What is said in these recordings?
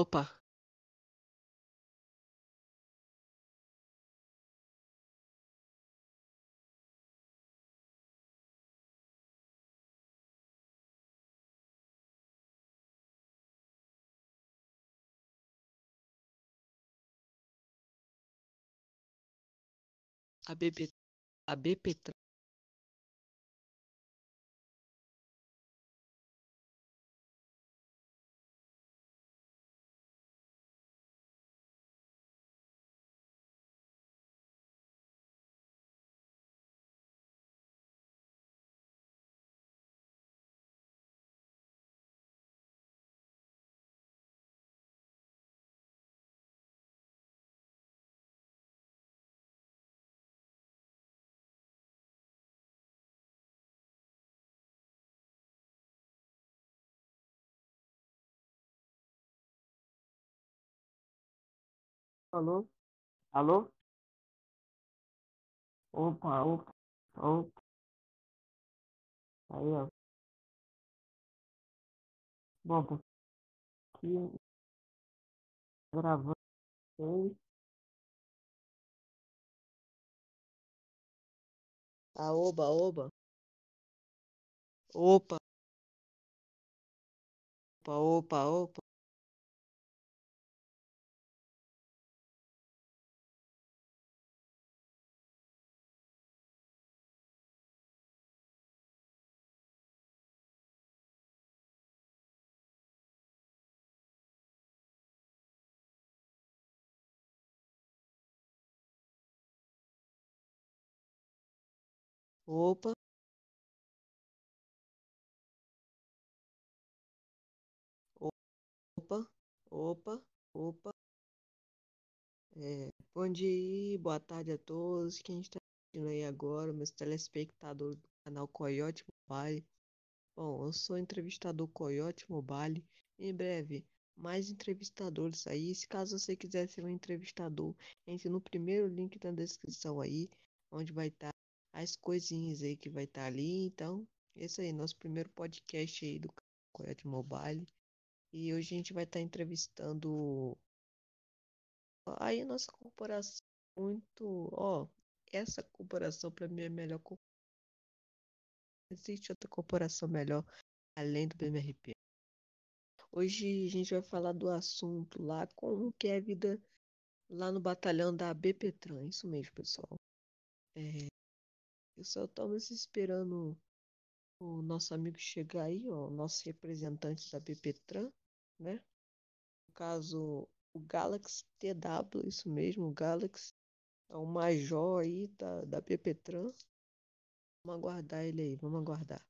Opa, a BP, a BP Alô? Alô? Opa, opa, opa. Aí, ó. Bom, tô aqui gravando a oba, oba, opa, opa, opa, opa. Opa, opa, opa, opa. É, bom dia, boa tarde a todos. Quem está assistindo aí agora, meus telespectadores do canal Coyote Mobile. Bom, eu sou entrevistador Coyote Mobile. Em breve, mais entrevistadores aí. Se caso você quiser ser um entrevistador, entre no primeiro link da descrição aí, onde vai estar as coisinhas aí que vai estar ali. Então, esse aí, nosso primeiro podcast aí do Coyote Mobile. E hoje a gente vai estar entrevistando aí a nossa corporação muito, ó, essa corporação para mim é a melhor. co- Existe outra corporação melhor além do BMRP. Hoje a gente vai falar do assunto lá, como que é a vida lá no batalhão da BPTran. Isso mesmo, pessoal. É, eu só estamos esperando o nosso amigo chegar aí, ó, o nosso representante da BPTran, né? No caso, o Galaxy TW, isso mesmo, o Galaxy. É o major aí da, da BPTran. Vamos aguardar ele aí, vamos aguardar.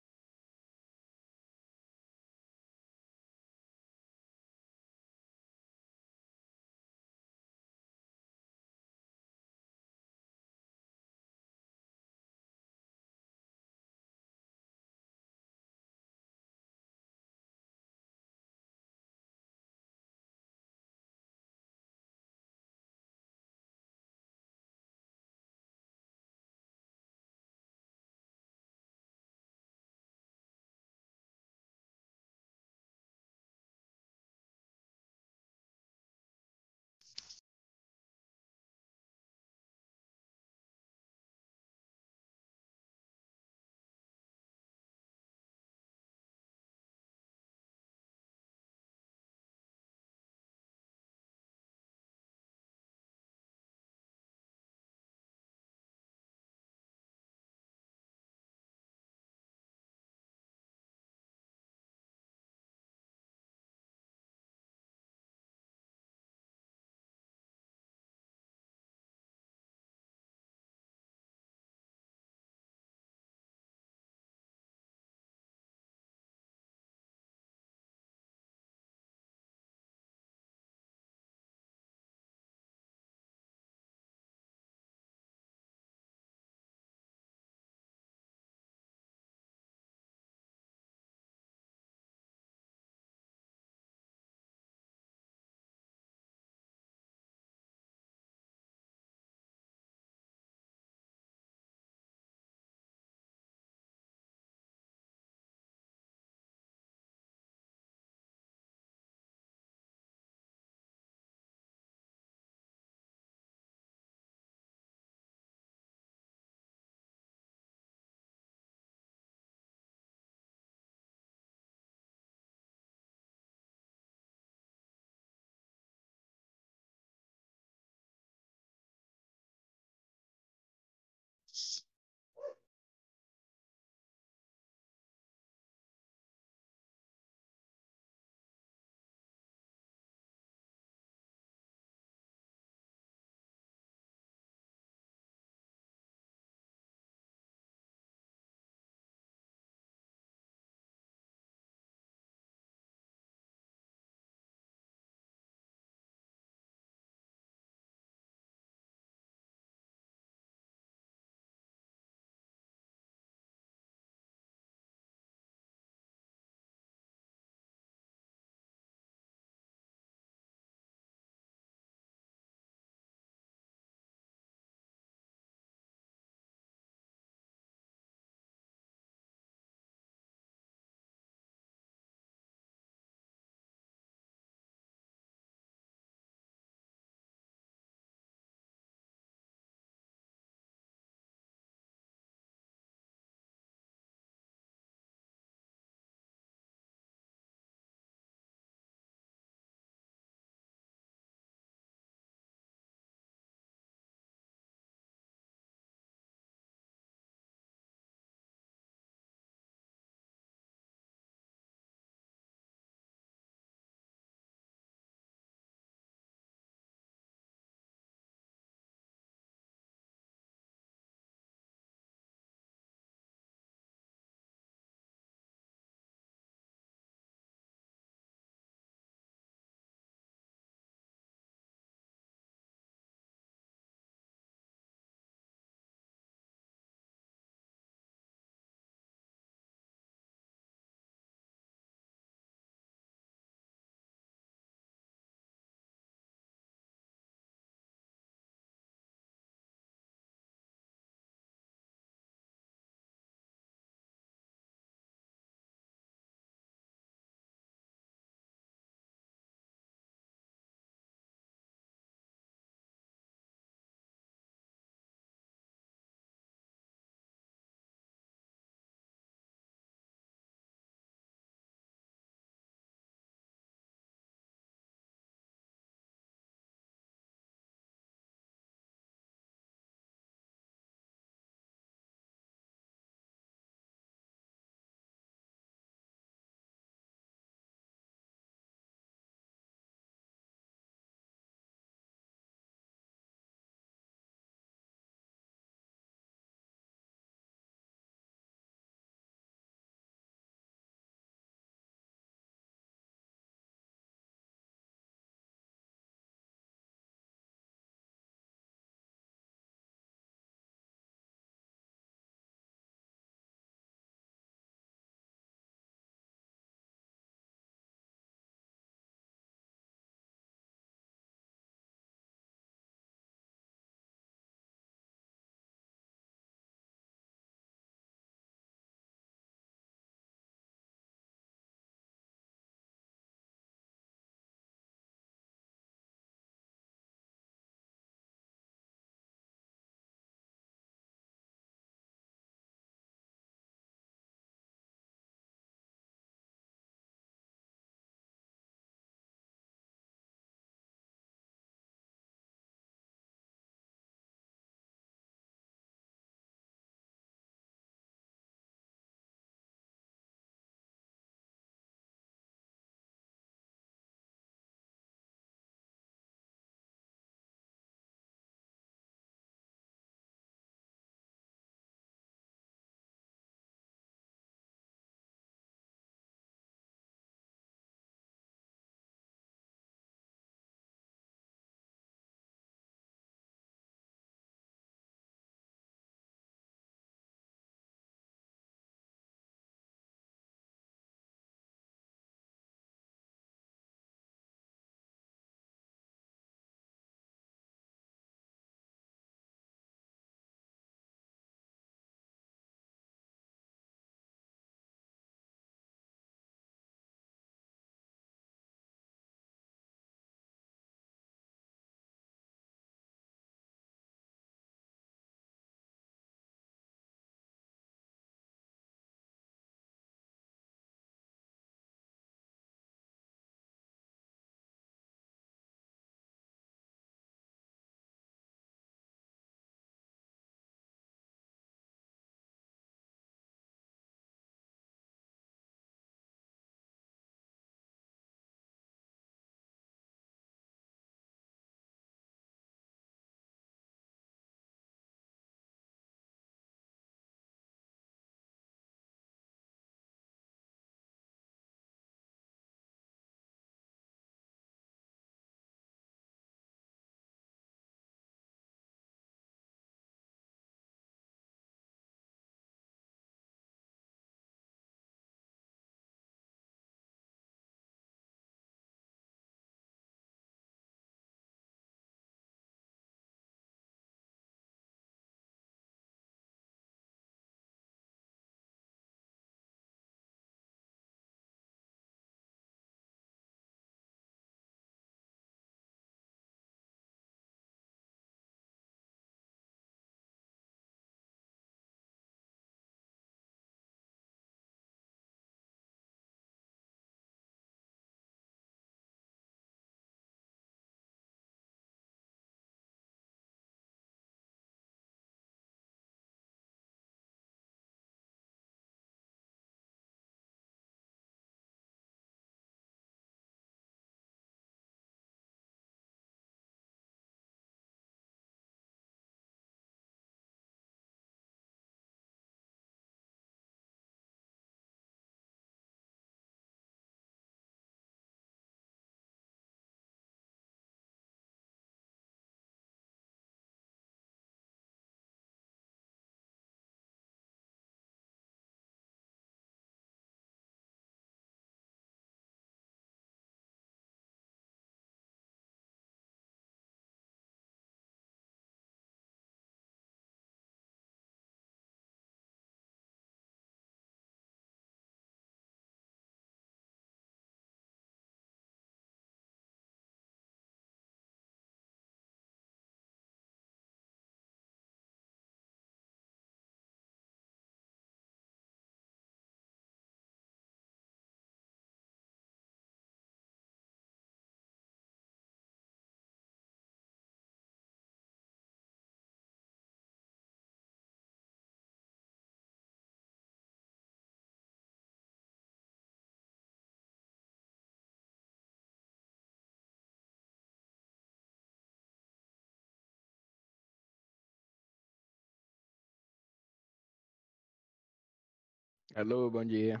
Alô, bom dia.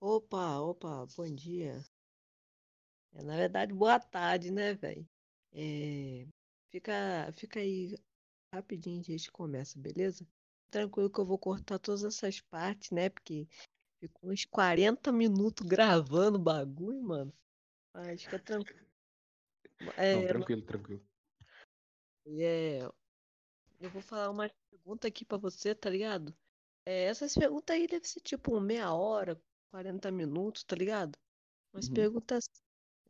Opa, opa, bom dia. É, na verdade, boa tarde, né, velho? É, fica, fica aí rapidinho a gente começa, beleza? Tranquilo que eu vou cortar todas essas partes, né? Porque ficou uns 40 minutos gravando o bagulho, mano. Mas fica tranquilo. Não, É, tranquilo, tranquilo. é, eu vou falar uma pergunta aqui pra você, tá ligado? É, essas perguntas aí devem ser tipo meia hora, 40 minutos, tá ligado? Umas Uhum. perguntas.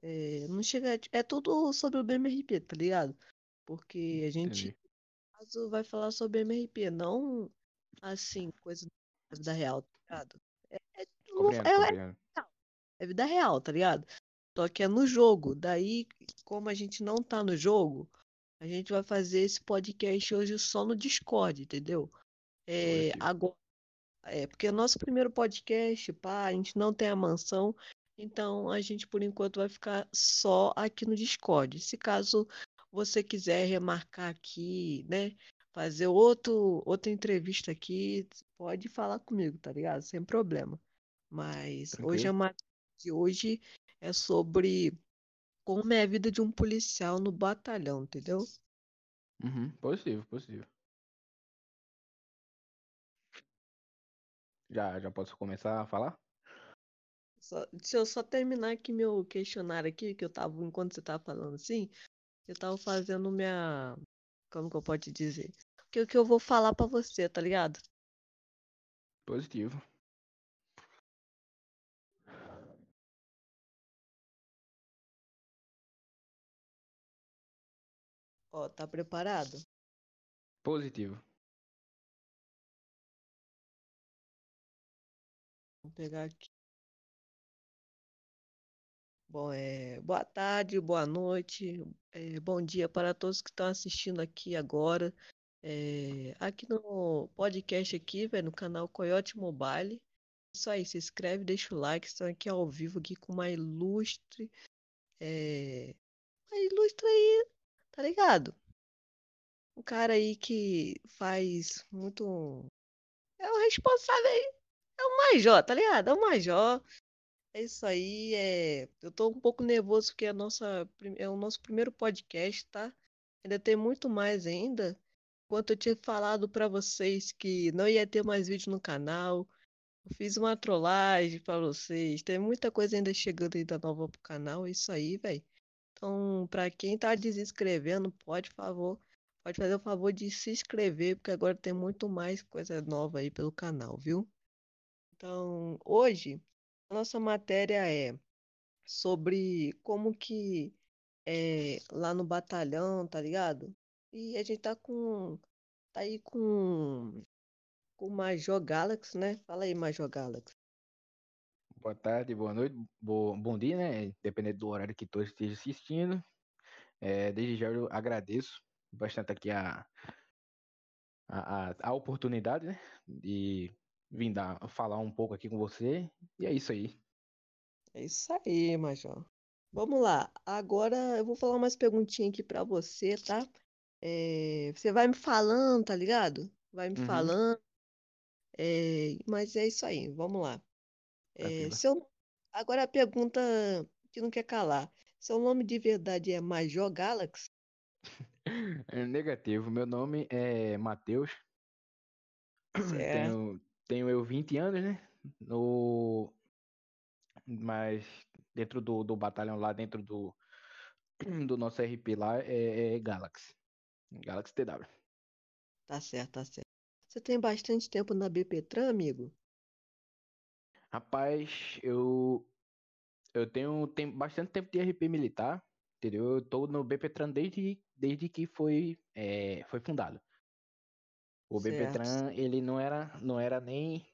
é, não chega. É tudo sobre o BMRP, tá ligado? Porque a gente, caso, vai falar sobre MRP, não assim, coisa da vida real, tá ligado? É, é, Compreendo, é- é- compreendo. é vida real, tá ligado? Só que é no jogo. Daí, como a gente não tá no jogo, a gente vai fazer esse podcast hoje só no Discord, entendeu? É, agora, é, porque o nosso primeiro podcast, pá, a gente não tem a mansão, então a gente por enquanto vai ficar só aqui no Discord. Se caso você quiser remarcar aqui, né, fazer outro, outra entrevista aqui, pode falar comigo, tá ligado? Sem problema. Mas hoje a Tranquilo. matéria de hoje é sobre como é a vida de um policial no batalhão, entendeu? Uhum. Positivo, positivo. Já, já posso começar a falar? Só- deixa eu só terminar aqui meu questionário aqui, que eu tava, enquanto você tava falando assim, eu tava fazendo minha, como que eu posso te dizer? O que, o que eu vou falar pra você, tá ligado? Positivo. Ó, tá preparado? Positivo. Vou pegar aqui. Bom, é, boa tarde, boa noite, é, bom dia para todos que estão assistindo aqui agora. É, aqui no podcast aqui, velho, no canal Coyote Mobile. Isso aí, se inscreve, deixa o like, estão aqui ao vivo aqui com uma ilustre, é, uma ilustre aí, tá ligado? Um cara aí que faz muito, é o responsável aí, é o Major, tá ligado? É o Major. É isso aí, é. Eu tô um pouco nervoso porque é, nossa, é o nosso primeiro podcast, tá? Ainda tem muito mais ainda. Enquanto eu tinha falado pra vocês que não ia ter mais vídeo no canal, eu fiz uma trollagem pra vocês. Tem muita coisa ainda chegando ainda nova pro canal, é isso aí, velho. Então, pra quem tá desinscrevendo, pode favor, pode fazer o favor de se inscrever, porque agora tem muito mais coisa nova aí pelo canal, viu? Então, hoje a nossa matéria é sobre como que é lá no batalhão, tá ligado? E a gente tá com tá aí com com o Major Galaxy, né? Fala aí, Major Galaxy. Boa tarde, boa noite, bo- bom dia, né? Dependendo do horário que tu esteja assistindo. É, desde já eu agradeço bastante aqui a, a, a, a oportunidade, né? De vir dar, falar um pouco aqui com você. E é isso aí. É isso aí, Major. Vamos lá. Agora eu vou falar umas perguntinhas aqui pra você, tá? É, você vai me falando, tá ligado? Vai me Uhum. falando. É, mas é isso aí. Vamos lá. É, seu... Agora a pergunta que não quer calar. Seu nome de verdade é Major Galaxy? É negativo. Meu nome é Matheus. Tenho, tenho eu 20 anos, né? No, mas dentro do, do batalhão lá, dentro do, do nosso RP lá, é, é Galaxy. Galaxy TW. Tá certo, tá certo. Você tem bastante tempo na BPTran, amigo? Rapaz, eu, eu tenho, bastante tempo de RP militar, entendeu? Eu tô no BPTran desde, desde que foi, é, foi fundado. O Certo. BPTran, ele não era, não era nem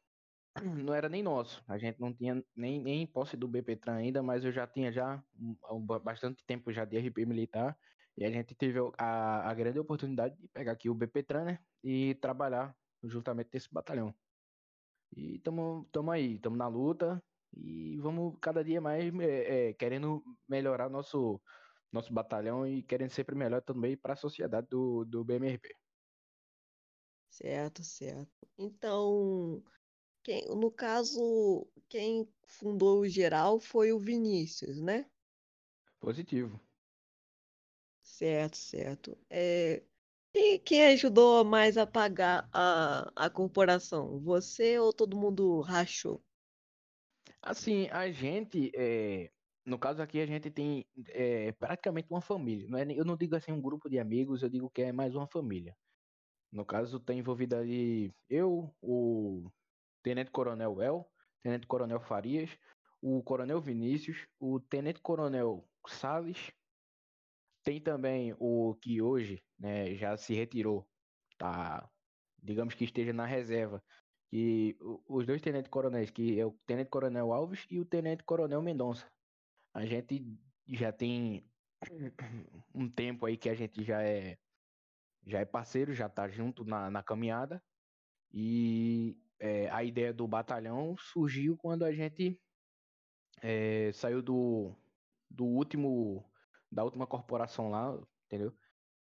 não era nem nosso. A gente não tinha nem, nem posse do BPTran ainda, mas eu já tinha já um- ba- bastante tempo já de RP militar. E a gente teve a, a grande oportunidade de pegar aqui o BPTran, né? E trabalhar justamente nesse batalhão. E estamos aí, estamos na luta e vamos cada dia mais é, é, querendo melhorar nosso, nosso batalhão e querendo sempre melhor também para a sociedade do, do BMRP. Certo, certo. Então, quem, no caso, quem fundou o geral foi o Vinícius, né? Positivo. Certo, certo. É, quem, quem ajudou mais a pagar a, a corporação? Você ou todo mundo rachou? Assim, a gente, é, no caso aqui, a gente tem é, praticamente uma família. Não é, eu não digo assim um grupo de amigos, eu digo que é mais uma família. No caso, tem envolvido ali eu, o Tenente Coronel El, Tenente Coronel Farias, o Coronel Vinícius, o Tenente Coronel Salles, tem também o que hoje né, já se retirou, tá? Digamos que esteja na reserva. O- os dois tenentes coronéis, que é o Tenente Coronel Alves e o Tenente Coronel Mendonça. A gente já tem um tempo aí que a gente já é já é parceiro, já tá junto na, na caminhada. E é, a ideia do batalhão surgiu quando a gente é, saiu do, do último da última corporação lá, entendeu?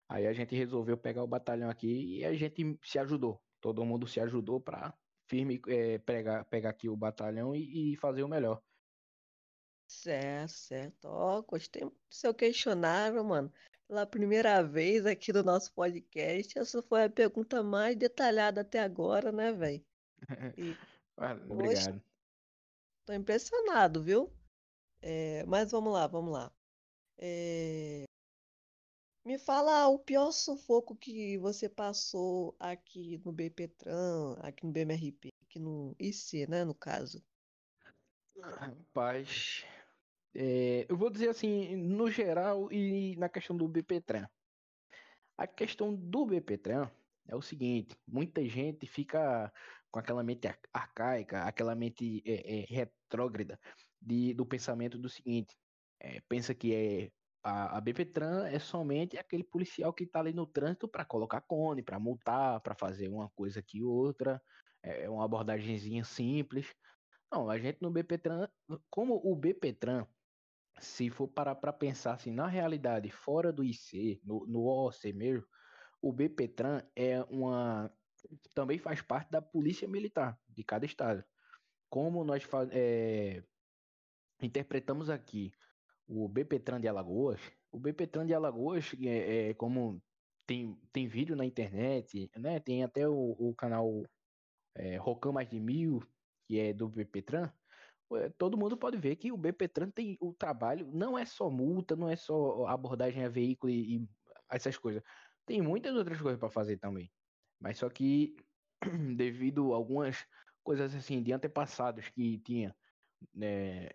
Aí a gente resolveu pegar o batalhão aqui e a gente se ajudou. Todo mundo se ajudou para firme é, pegar, pegar aqui o batalhão e, e fazer o melhor. Certo, certo. Ó, gostei muito do seu questionário, mano. Pela primeira vez aqui no nosso podcast, essa foi a pergunta mais detalhada até agora, né, velho? Ah, Obrigado. tô impressionado, viu? É, mas vamos lá, vamos lá. É, me fala o pior sufoco que você passou aqui no BPTran, aqui no BMRP, aqui no IC, né, no caso. Rapaz, é, eu vou dizer assim, no geral e na questão do BPTran. A questão do BPTran é o seguinte: muita gente fica com aquela mente ar- arcaica, aquela mente é, é, retrógrada de, do pensamento do seguinte: é, pensa que é a, a BPTran é somente aquele policial que está ali no trânsito para colocar cone, para multar, para fazer uma coisa aqui outra, é é uma abordagenzinha simples. Não, a gente no BPTran, como o BPTran se for parar para pensar assim, na realidade, fora do IC, no, no OOC mesmo, o BPTran é uma também faz parte da polícia militar de cada estado. Como nós é, interpretamos aqui o BPTran de Alagoas, o BPTran de Alagoas é, é como tem, tem vídeo na internet, né? Tem até o, o canal é, Mais de Mil, que é do BPTran, todo mundo pode ver que o BPTran tem o trabalho, não é só multa, não é só abordagem a veículo e, e essas coisas. Tem muitas outras coisas para fazer também. Mas só que devido a algumas coisas assim de antepassados que tinha, né,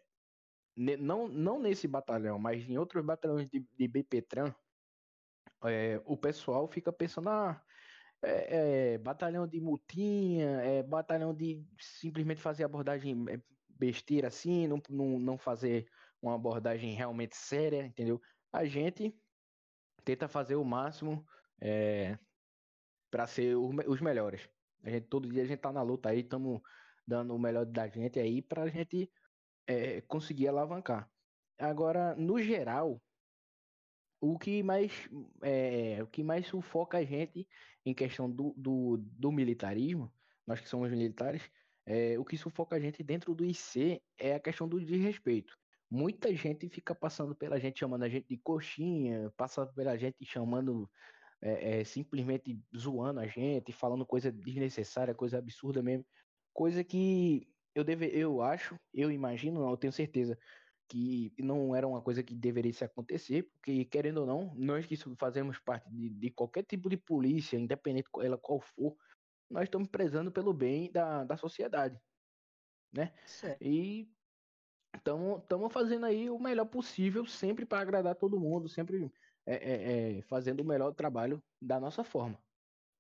não, não nesse batalhão, mas em outros batalhões de, de BPTran, é, o pessoal fica pensando, ah, é, é batalhão de multinha, é batalhão de simplesmente fazer abordagem é, besteira assim, não, não, não fazer uma abordagem realmente séria, entendeu? A gente tenta fazer o máximo é, para ser o os melhores. A gente, todo dia a gente tá na luta aí, estamos dando o melhor da gente aí pra gente é, conseguir alavancar. Agora, no geral, o que mais é, o que mais sufoca a gente em questão do, do, do militarismo, nós que somos militares, é, o que sufoca a gente dentro do IC é a questão do desrespeito. Muita gente fica passando pela gente chamando a gente de coxinha, passa pela gente chamando é, é, simplesmente zoando a gente, falando coisa desnecessária, coisa absurda mesmo, coisa que eu deve, eu acho, eu imagino, não, eu tenho certeza que não era uma coisa que deveria se acontecer, porque querendo ou não, nós que fazemos parte de, de qualquer tipo de polícia, independente ela qual for, nós estamos prezando pelo bem da, da sociedade, né? Certo. E estamos fazendo aí o melhor possível, sempre para agradar todo mundo, sempre é, é, é, fazendo o melhor trabalho da nossa forma.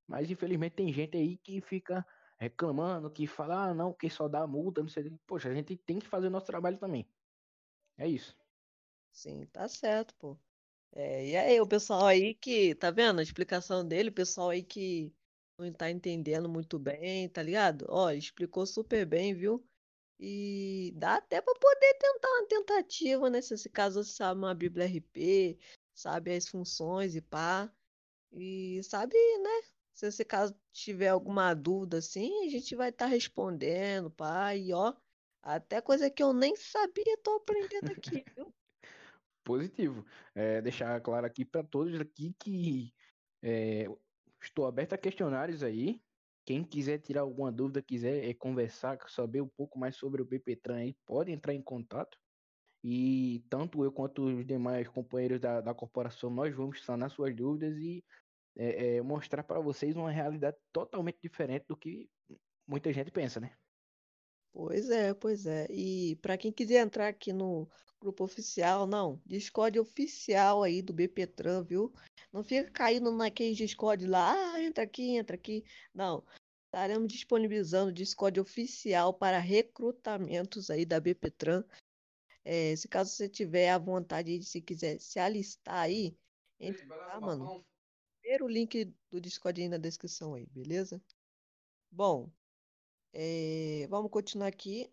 Mas infelizmente tem gente aí que fica reclamando, que fala, ah, não, que só dá multa, não sei. Poxa, a gente tem que fazer o nosso trabalho também. É isso. Sim, tá certo, pô. É, e aí, o pessoal aí que, tá vendo a explicação dele, o pessoal aí que não tá entendendo muito bem, tá ligado? Ó, explicou super bem, viu? E dá até pra poder tentar uma tentativa, né? Se esse caso você sabe uma Bíblia RP, sabe as funções e pá. E sabe, né? Se você caso tiver alguma dúvida assim, a gente vai estar respondendo, pai. E ó, até coisa que eu nem sabia, tô aprendendo aqui, viu? Positivo. É, deixar claro aqui para todos aqui que é, estou aberto a questionários aí. Quem quiser tirar alguma dúvida, quiser é, conversar, saber um pouco mais sobre o BPTran aí, pode entrar em contato. E tanto eu quanto os demais companheiros da, da corporação, nós vamos sanar suas dúvidas e é, é, mostrar para vocês uma realidade totalmente diferente do que muita gente pensa, né? Pois é, pois é. E para quem quiser entrar aqui no grupo oficial, não, Discord oficial aí do BPTran, viu? Não fica caindo naquele Discord lá, ah, entra aqui, entra aqui. Não, estaremos disponibilizando o Discord oficial para recrutamentos aí da BPTran. É, se caso você tiver a vontade de se quiser se alistar aí, entra lá, mano. Primeiro link do Discord aí na descrição aí, beleza? Bom, é, vamos continuar aqui.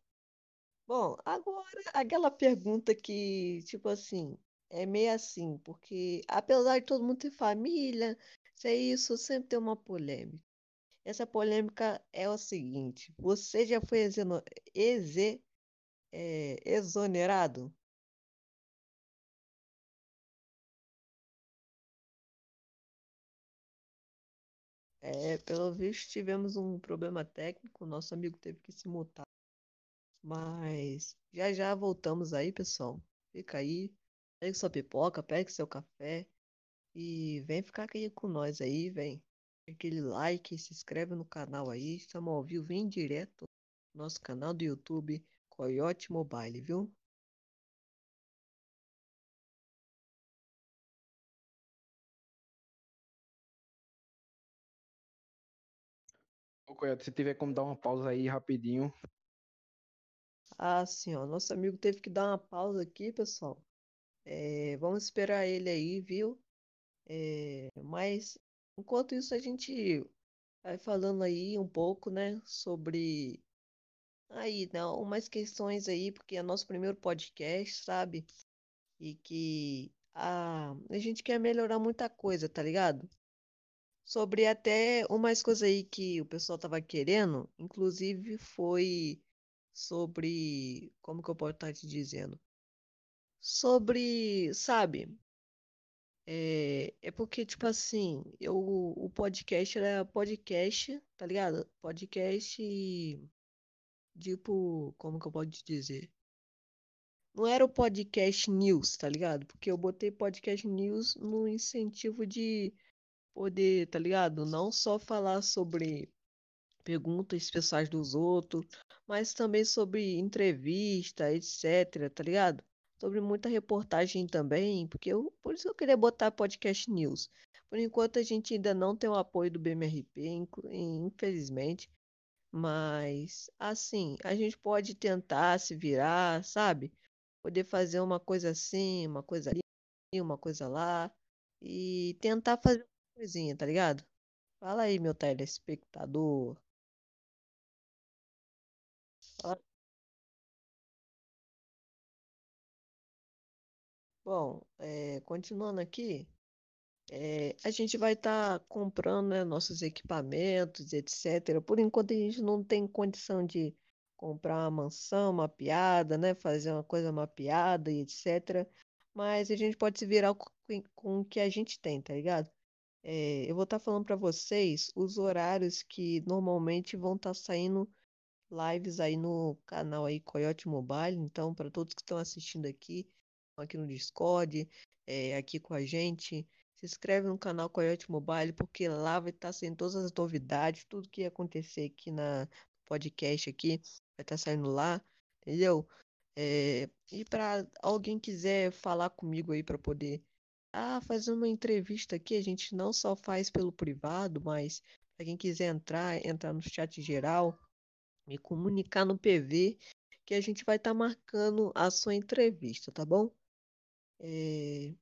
Bom, agora aquela pergunta que, tipo assim, é meio assim, porque apesar de todo mundo ter família, se é isso, sempre tem uma polêmica. Essa polêmica é o seguinte: você já foi exeno- exe- é, exonerado? É, pelo visto tivemos um problema técnico, nosso amigo teve que se mutar. Mas já já voltamos aí, pessoal. Fica aí, pegue sua pipoca, pegue seu café e vem ficar aqui com nós aí, vem. Aquele like, se inscreve no canal aí, estamos ao vivo, vem direto no nosso canal do YouTube, Coyote Mobile, viu? Ô, Coyote, se tiver como dar uma pausa aí rapidinho. Ah, sim, ó, nosso amigo teve que dar uma pausa aqui, pessoal. É, vamos esperar ele aí, viu? É, mas enquanto isso a gente vai falando aí um pouco, né, sobre aí, não, umas questões aí, porque é nosso primeiro podcast, sabe? E que a, a gente quer melhorar muita coisa, tá ligado? Sobre até umas coisas aí que o pessoal tava querendo, inclusive foi sobre, como que eu posso estar te dizendo? Sobre, sabe? É, é porque, tipo assim, eu, o podcast era podcast, tá ligado? Podcast, tipo, como que eu posso dizer? Não era o podcast news, tá ligado? Porque eu botei podcast news no incentivo de poder, tá ligado? Não só falar sobre perguntas pessoais dos outros, mas também sobre entrevista, etc, tá ligado? Sobre muita reportagem também, porque eu, por isso eu queria botar podcast news. Por enquanto a gente ainda não tem o apoio do BMRP, infelizmente, mas assim, a gente pode tentar se virar, sabe? Poder fazer uma coisa assim, uma coisa ali, uma coisa lá, e tentar fazer uma coisinha, tá ligado? Fala aí, meu telespectador. Bom, é, continuando aqui, é, a gente vai estar comprando, né, nossos equipamentos, etc. Por enquanto a gente não tem condição de comprar uma mansão mapeada, né, fazer uma coisa mapeada e etc. Mas a gente pode se virar com, com o que a gente tem, tá ligado? É, eu vou estar falando para vocês os horários que normalmente vão estar saindo lives aí no canal aí Coyote Mobile. Então, para todos que estão assistindo aqui, aqui no Discord, é, aqui com a gente, se inscreve no canal Coyote Mobile, porque lá vai estar saindo todas as novidades, tudo que ia acontecer aqui na podcast aqui, vai estar saindo lá, entendeu? É, e para alguém quiser falar comigo aí para poder ah, fazer uma entrevista aqui, a gente não só faz pelo privado, mas para quem quiser entrar, entrar no chat geral me comunicar no PV que a gente vai estar marcando a sua entrevista, tá bom? É,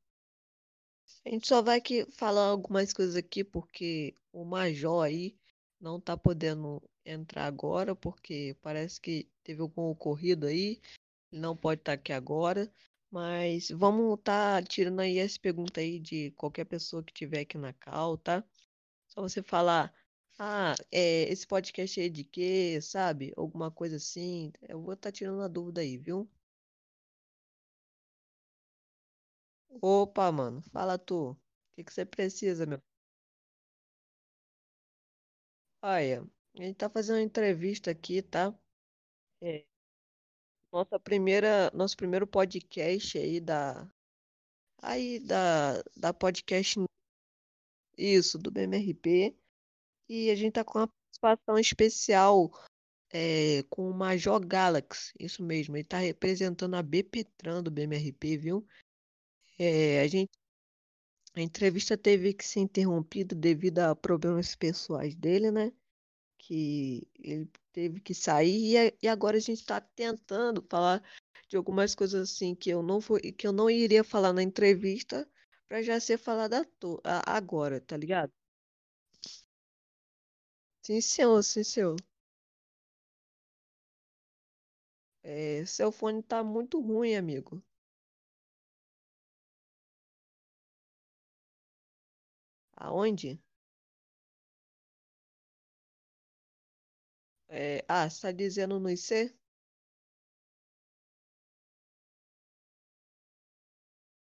A gente só vai que falar algumas coisas aqui porque o Major aí não tá podendo entrar agora porque parece que teve algum ocorrido aí, ele não pode estar aqui agora, mas vamos estar tirando aí essa pergunta aí de qualquer pessoa que tiver aqui na cal, tá? Pra você falar, ah, é, esse podcast é de quê, sabe? Alguma coisa assim. Eu vou estar tirando a dúvida aí, viu? Opa, mano, fala tu. O que que você precisa, meu? Olha, a gente tá fazendo uma entrevista aqui, tá? É, nossa primeira, nosso primeiro podcast aí da, aí da, da podcast, isso, do BMRP. E a gente tá com uma participação especial é, com o Major Galaxy, isso mesmo, ele tá representando a BPTran do BMRP, viu? É, a gente, a entrevista teve que ser interrompida devido a problemas pessoais dele, né? Que ele teve que sair e, agora a gente está tentando falar de algumas coisas assim que eu não vou, que eu não iria falar na entrevista para já ser falada agora, tá ligado? Sim, senhor, sim, senhor. É, seu fone tá muito ruim, amigo. Aonde? É, ah, você tá dizendo no IC?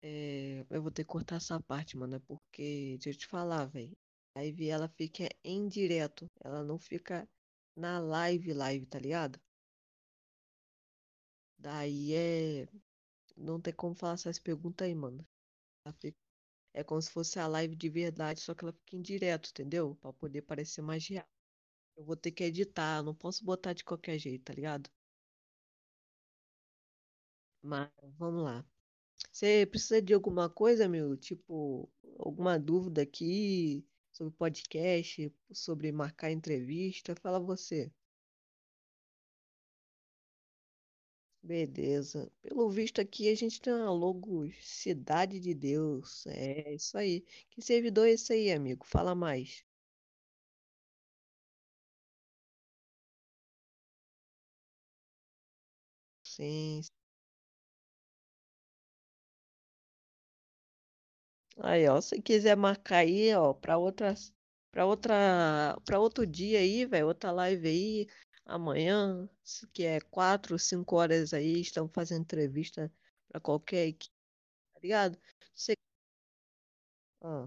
É, eu vou ter que cortar essa parte, mano, é porque, deixa eu te falar, velho. A live ela fica em direto, ela não fica na live, live, tá ligado? Daí é. Não tem como falar essas perguntas aí, mano. Ela fica- É como se fosse a live de verdade, só que ela fica em direto, entendeu? Pra poder parecer mais real. Eu vou ter que editar, não posso botar de qualquer jeito, tá ligado? Mas vamos lá. Você precisa de alguma coisa, meu? Tipo, alguma dúvida aqui sobre podcast, sobre marcar entrevista? Fala você. Beleza. Pelo visto aqui, a gente tem uma logo Cidade de Deus. É isso aí. Que servidor é esse aí, amigo? Fala mais. Sim. Aí, ó, se quiser marcar aí, ó, para outras, para outra, para outro dia aí, velho, outra live aí, amanhã, que é quatro, cinco horas aí, estamos fazendo entrevista para qualquer equipe, tá ligado? Você, ah,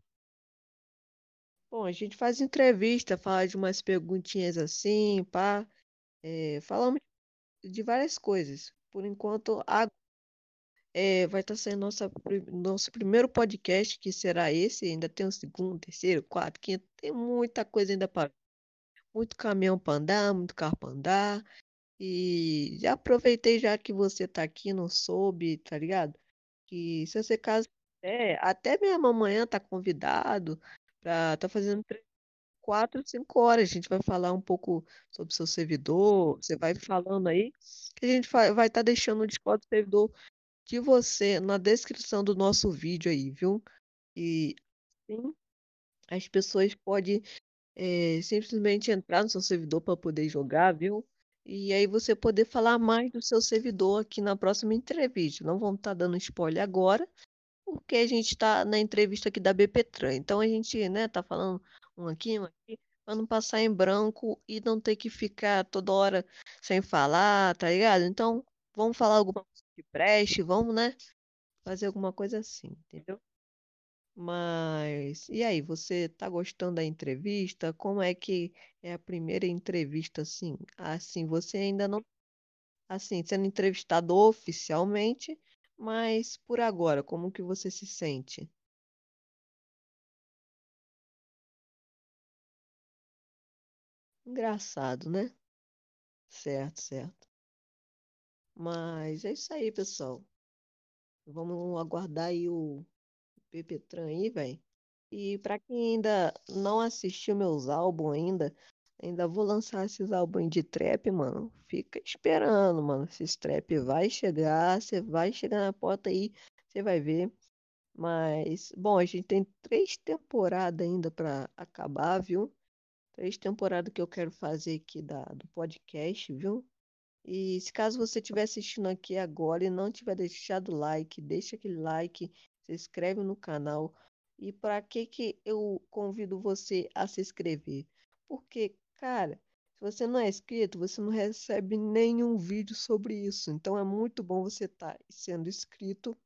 bom, a gente faz entrevista, fala de umas perguntinhas assim, pá, é, falamos de várias coisas. Por enquanto, é, vai estar sendo nossa, nosso primeiro podcast, que será esse, ainda tem o segundo, terceiro, quarto, quinto, tem muita coisa ainda para muito caminhão para andar, muito carro para andar. E já aproveitei já que você tá aqui, não soube, tá ligado? Que se você caso é, até mesmo amanhã tá convidado para tá fazendo três, quatro, cinco horas. A gente vai falar um pouco sobre seu servidor. Você vai falando aí que a gente vai estar deixando o Discord do servidor de você na descrição do nosso vídeo aí, viu? E sim, as pessoas podem é, simplesmente entrar no seu servidor para poder jogar, viu? E aí você poder falar mais do seu servidor aqui na próxima entrevista. Não vamos estar dando spoiler agora, porque a gente está na entrevista aqui da BPTran. Então a gente, né, tá falando um aqui, um aqui, para não passar em branco e não ter que ficar toda hora sem falar, tá ligado? Então vamos falar alguma coisa que preste, vamos, né? Fazer alguma coisa assim, entendeu? Mas, e aí, você tá gostando da entrevista? Como é que é a primeira entrevista assim? Assim, você ainda não, assim, sendo entrevistado oficialmente, mas por agora, como que você se sente? Engraçado, né? Certo, certo. Mas é isso aí, pessoal. Vamos aguardar aí o Pepetran aí, velho. E pra quem ainda não assistiu meus álbuns ainda, ainda vou lançar esses álbuns de trap, mano. Fica esperando, mano. Esses trap vai chegar, você vai chegar na porta aí, você vai ver. Mas, bom, a gente tem três temporadas ainda pra acabar, viu? Três temporadas que eu quero fazer aqui da, do podcast, viu? E se caso você estiver assistindo aqui agora e não tiver deixado o like, deixa aquele like, se inscreve no canal E para que que eu convido você a se inscrever? Porque, cara, se você não é inscrito, você não recebe nenhum vídeo sobre isso. Então é muito bom você estar sendo inscrito,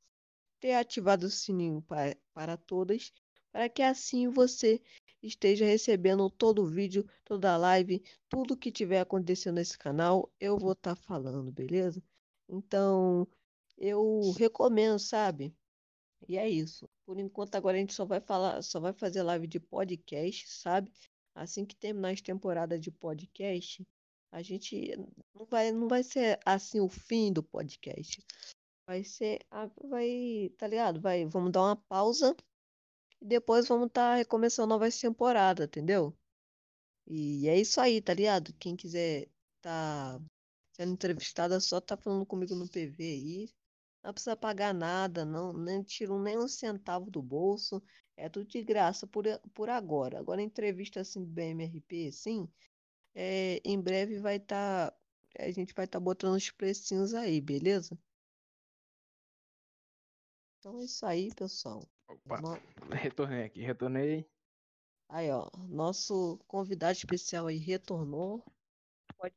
ter ativado o sininho para, para todas, para que assim você esteja recebendo todo o vídeo, toda a live, tudo que tiver acontecendo nesse canal, eu vou estar falando, beleza? Então, eu recomendo, sabe? E é isso. Por enquanto agora a gente só vai falar, só vai fazer live de podcast, sabe? Assim que terminar as temporadas de podcast, a gente não vai, não vai ser assim o fim do podcast. Vai ser, vai, tá ligado? Vai, vamos dar uma pausa e depois vamos estar recomeçando novas temporadas, entendeu? E é isso aí, tá ligado? Quem quiser tá sendo entrevistada só tá falando comigo no PV aí. Não precisa pagar nada, não, nem tiram nem um centavo do bolso. É tudo de graça por, por agora. Agora, entrevista assim do BMRP, assim, é, em breve vai estar. a gente vai estar botando os precinhos aí, beleza? Então é isso aí, pessoal. Opa, No- retornei aqui, retornei. Aí, ó, nosso convidado especial aí retornou. Pode...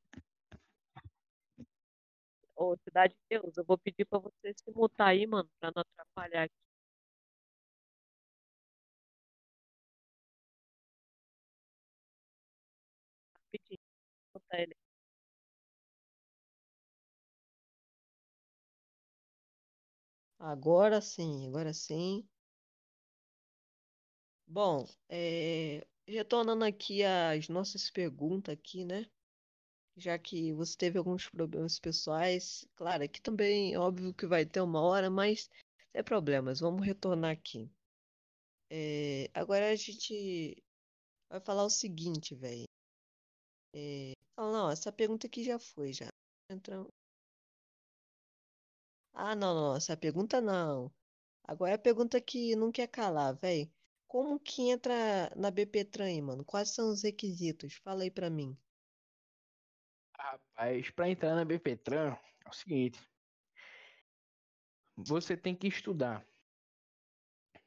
Ô, Cidade de Deus, eu vou pedir pra você se mutar aí, mano, pra não atrapalhar aqui. Rapidinho, mutar ele. Agora sim, agora sim. Bom, é, retornando aqui às nossas perguntas aqui, né? Já que você teve alguns problemas pessoais, claro, aqui também é óbvio que vai ter uma hora, mas sem problemas, vamos retornar aqui. É, agora a gente vai falar o seguinte, velho. É, ah, não, essa pergunta aqui já foi, já. Entramos. Ah, não, não, essa pergunta não. Agora é a pergunta que não quer calar, velho. Como que entra na BPTran aí, mano? Quais são os requisitos? Fala aí pra mim. Rapaz, pra entrar na BPTran é o seguinte: você tem que estudar.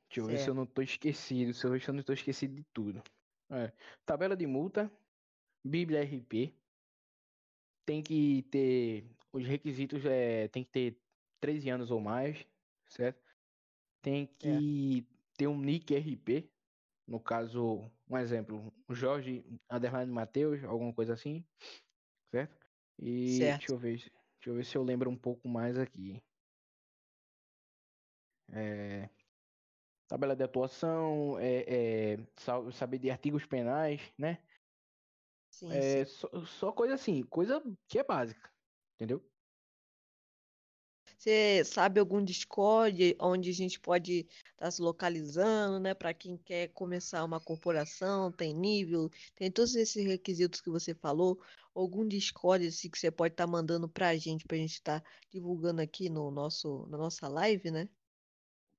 Deixa eu ver se eu não tô esquecido, se eu ver se eu não tô esquecido de tudo. É, tabela de multa, Bíblia RP, tem que ter os requisitos, é, tem que ter 13 anos ou mais, certo? Tem que ter um nick RP, no caso, um exemplo, Jorge Underline Matheus, alguma coisa assim, certo? E certo. deixa eu ver, deixa eu ver se eu lembro um pouco mais aqui. É, tabela de atuação, é, é, sa- saber de artigos penais, né? Sim, sim. É só, só coisa assim, coisa que é básica, entendeu? Você sabe algum Discord onde a gente pode estar se localizando, né? Para quem quer começar uma corporação, tem nível, tem todos esses requisitos que você falou. Algum Discord assim, que você pode estar mandando para a gente, para a gente estar divulgando aqui no nosso, na nossa live, né?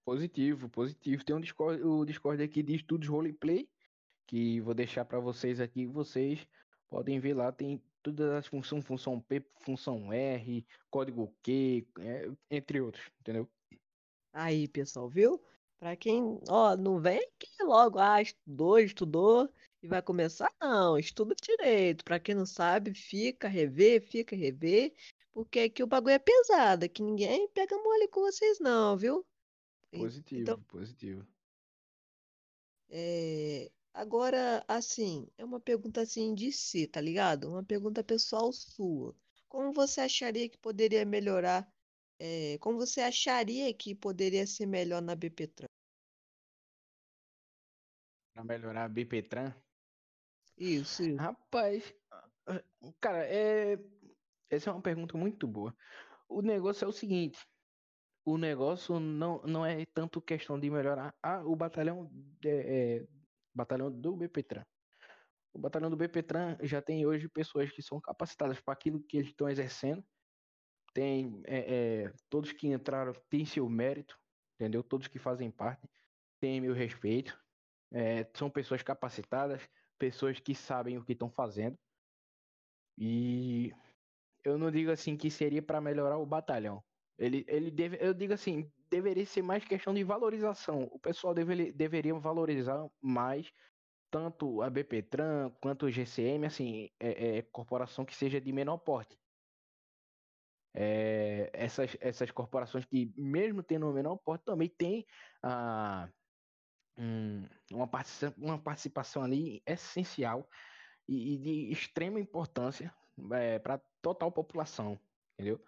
Positivo, positivo. Tem um Discord, o Discord aqui de estudos roleplay, que vou deixar para vocês aqui, vocês podem ver lá, tem todas as funções, função P, função R, código Q, é, entre outros, entendeu? Aí, pessoal, viu? Para quem, ó, não vem aqui logo, ah, estudou, estudou e vai começar, não, estuda direito. Para quem não sabe, fica, rever, fica, rever, porque aqui o bagulho é pesado, aqui ninguém pega mole com vocês, não, viu? Então, Positivo, positivo. é, agora, assim, é uma pergunta assim de si, tá ligado? Uma pergunta pessoal sua. Como você acharia que poderia melhorar? é, como você acharia que poderia ser melhor na BPTran? Para melhorar a BPTran. Isso, isso. Rapaz, cara, é, essa é uma pergunta muito boa. O negócio é o seguinte, o negócio não, não é tanto questão de melhorar ah, o batalhão, é, é, batalhão do BPTran. O batalhão do BPTran já tem hoje pessoas que são capacitadas para aquilo que eles estão exercendo. Tem é, é, todos que entraram têm seu mérito, entendeu? Todos que fazem parte têm meu respeito. É, são pessoas capacitadas, pessoas que sabem o que estão fazendo. E eu não digo assim que seria para melhorar o batalhão. Ele, ele deve, eu digo assim, deveria ser mais questão de valorização. O pessoal deve, deveria valorizar mais tanto a BPTran quanto o GCM, assim, é, é corporação que seja de menor porte. É, essas, essas corporações que, mesmo tendo um menor porte, também tem ah, um, uma, participação, uma participação ali essencial e, e de extrema importância é, para total população, entendeu?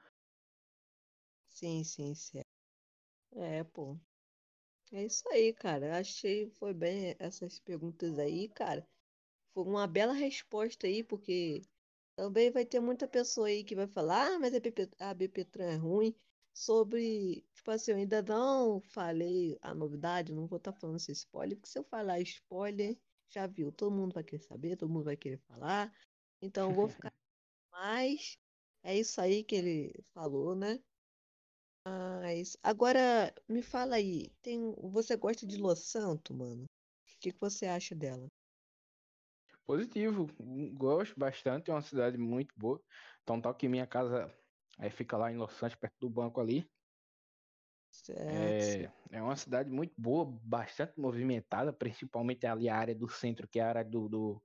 Sim, sim, certo. É, pô. É isso aí, cara. Achei foi bem essas perguntas aí, cara. Foi uma bela resposta aí, porque também vai ter muita pessoa aí que vai falar, ah, mas a BP, a BPTran é ruim. Sobre, tipo assim, eu ainda não falei a novidade, não vou estar tá falando esse spoiler, porque se eu falar spoiler, já viu, todo mundo vai querer saber, todo mundo vai querer falar. Então eu vou ficar mais. É isso aí que ele falou, né? Mas agora me fala aí, tem, você gosta de Los Santo, mano? O que, que você acha dela? Positivo, gosto bastante, é uma cidade muito boa. Então tal que minha casa aí fica lá em Los Santos, perto do banco ali. É, é uma cidade muito boa, bastante movimentada, principalmente ali a área do centro, que é a área do, do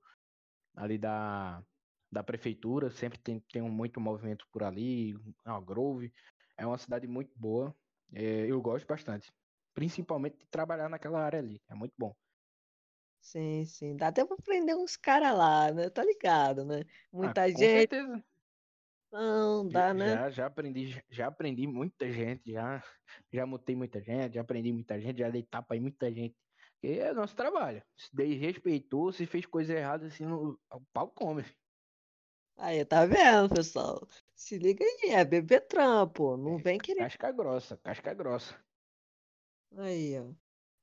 ali da, da prefeitura, sempre tem, tem muito movimento por ali, a Grove. É uma cidade muito boa, é, eu gosto bastante. Principalmente de trabalhar naquela área ali, é muito bom. Sim, sim. Dá até pra prender uns caras lá, né? Tá ligado, né? Ah, Muita com gente. certeza. Não, dá, né? Já, já aprendi, já aprendi muita gente, já, já mutei muita gente, já aprendi muita gente, já dei tapa em muita gente. Porque é nosso trabalho. Se desrespeitou, se fez coisa errada, assim, no, o pau come. Aí, tá vendo, pessoal? Se liga aí, é bebê trampo. Não vem querer. Casca grossa, casca grossa. Aí, ó.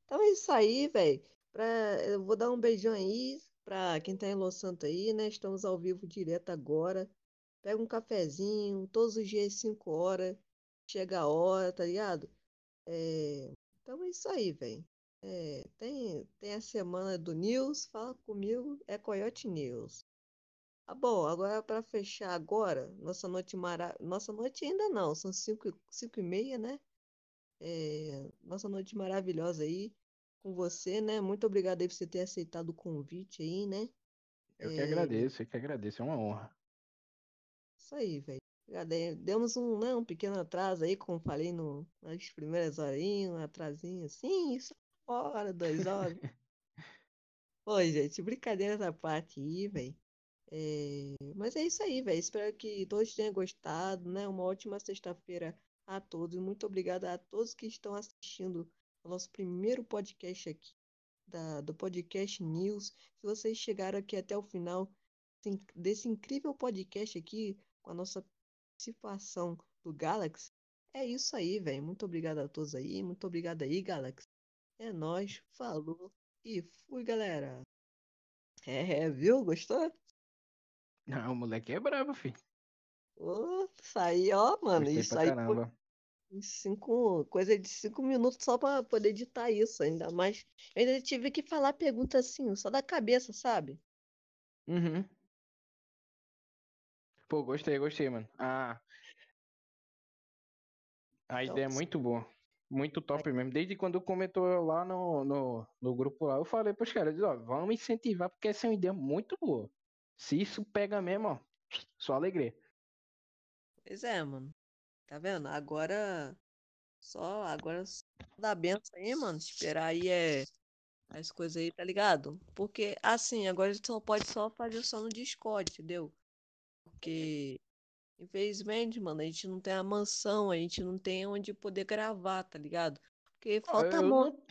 Então é isso aí, velho. Pra... Eu vou dar um beijão aí pra quem tá em Los Santos aí, né? Estamos ao vivo direto agora. Pega um cafezinho, todos os dias, 5 horas. Chega a hora, tá ligado? É... Então é isso aí, velho. É, tem, tem a semana do News, fala comigo, é Coyote News. Ah, bom, agora para fechar agora, nossa noite mara... nossa noite ainda não, são 5 cinco, e meia, né? É, nossa noite maravilhosa aí com você, né? Muito obrigado aí por você ter aceitado o convite aí, né? Eu que É, agradeço, eu que agradeço, é uma honra. Isso aí, velho. Demos um, né, um pequeno atraso aí, como falei no, nas primeiras horinhas, um atrasinho assim, isso, hora, duas horas. Pô, gente, brincadeira essa parte aí, velho. É, mas é isso aí, velho. Espero que todos tenham gostado, né? Uma ótima sexta-feira a todos. Muito obrigada a todos que estão assistindo ao nosso primeiro podcast aqui da, do Podcast News. Se vocês chegaram aqui até o final desse incrível podcast aqui, com a nossa participação do Galaxy, é isso aí, velho. Muito obrigado a todos aí. Muito obrigado aí, Galaxy. É nóis, falou e fui, galera. É, é, viu? Gostou? Não, o moleque é brabo, filho. Ô, isso aí, ó, mano, Gostei isso aí foi caramba. em cinco, coisa de cinco minutos só pra poder editar isso, ainda mais. Eu ainda tive que falar pergunta assim, só da cabeça, sabe? Uhum. Pô, gostei, gostei, mano. Ah, a Então, ideia é muito boa. Muito top mesmo. Desde quando comentou lá no, no, no grupo lá, eu falei pros caras, ó, vamos incentivar, porque essa é uma ideia muito boa. Se isso pega mesmo, ó, só alegria. pois é, mano. Tá vendo? Agora só, agora só dá benção aí, mano. Esperar aí é as coisas aí, tá ligado? Porque assim, agora a gente só pode só fazer só no Discord, entendeu? Porque infelizmente, mano, a gente não tem a mansão, a gente não tem onde poder gravar, tá ligado? Porque falta eu mão. não,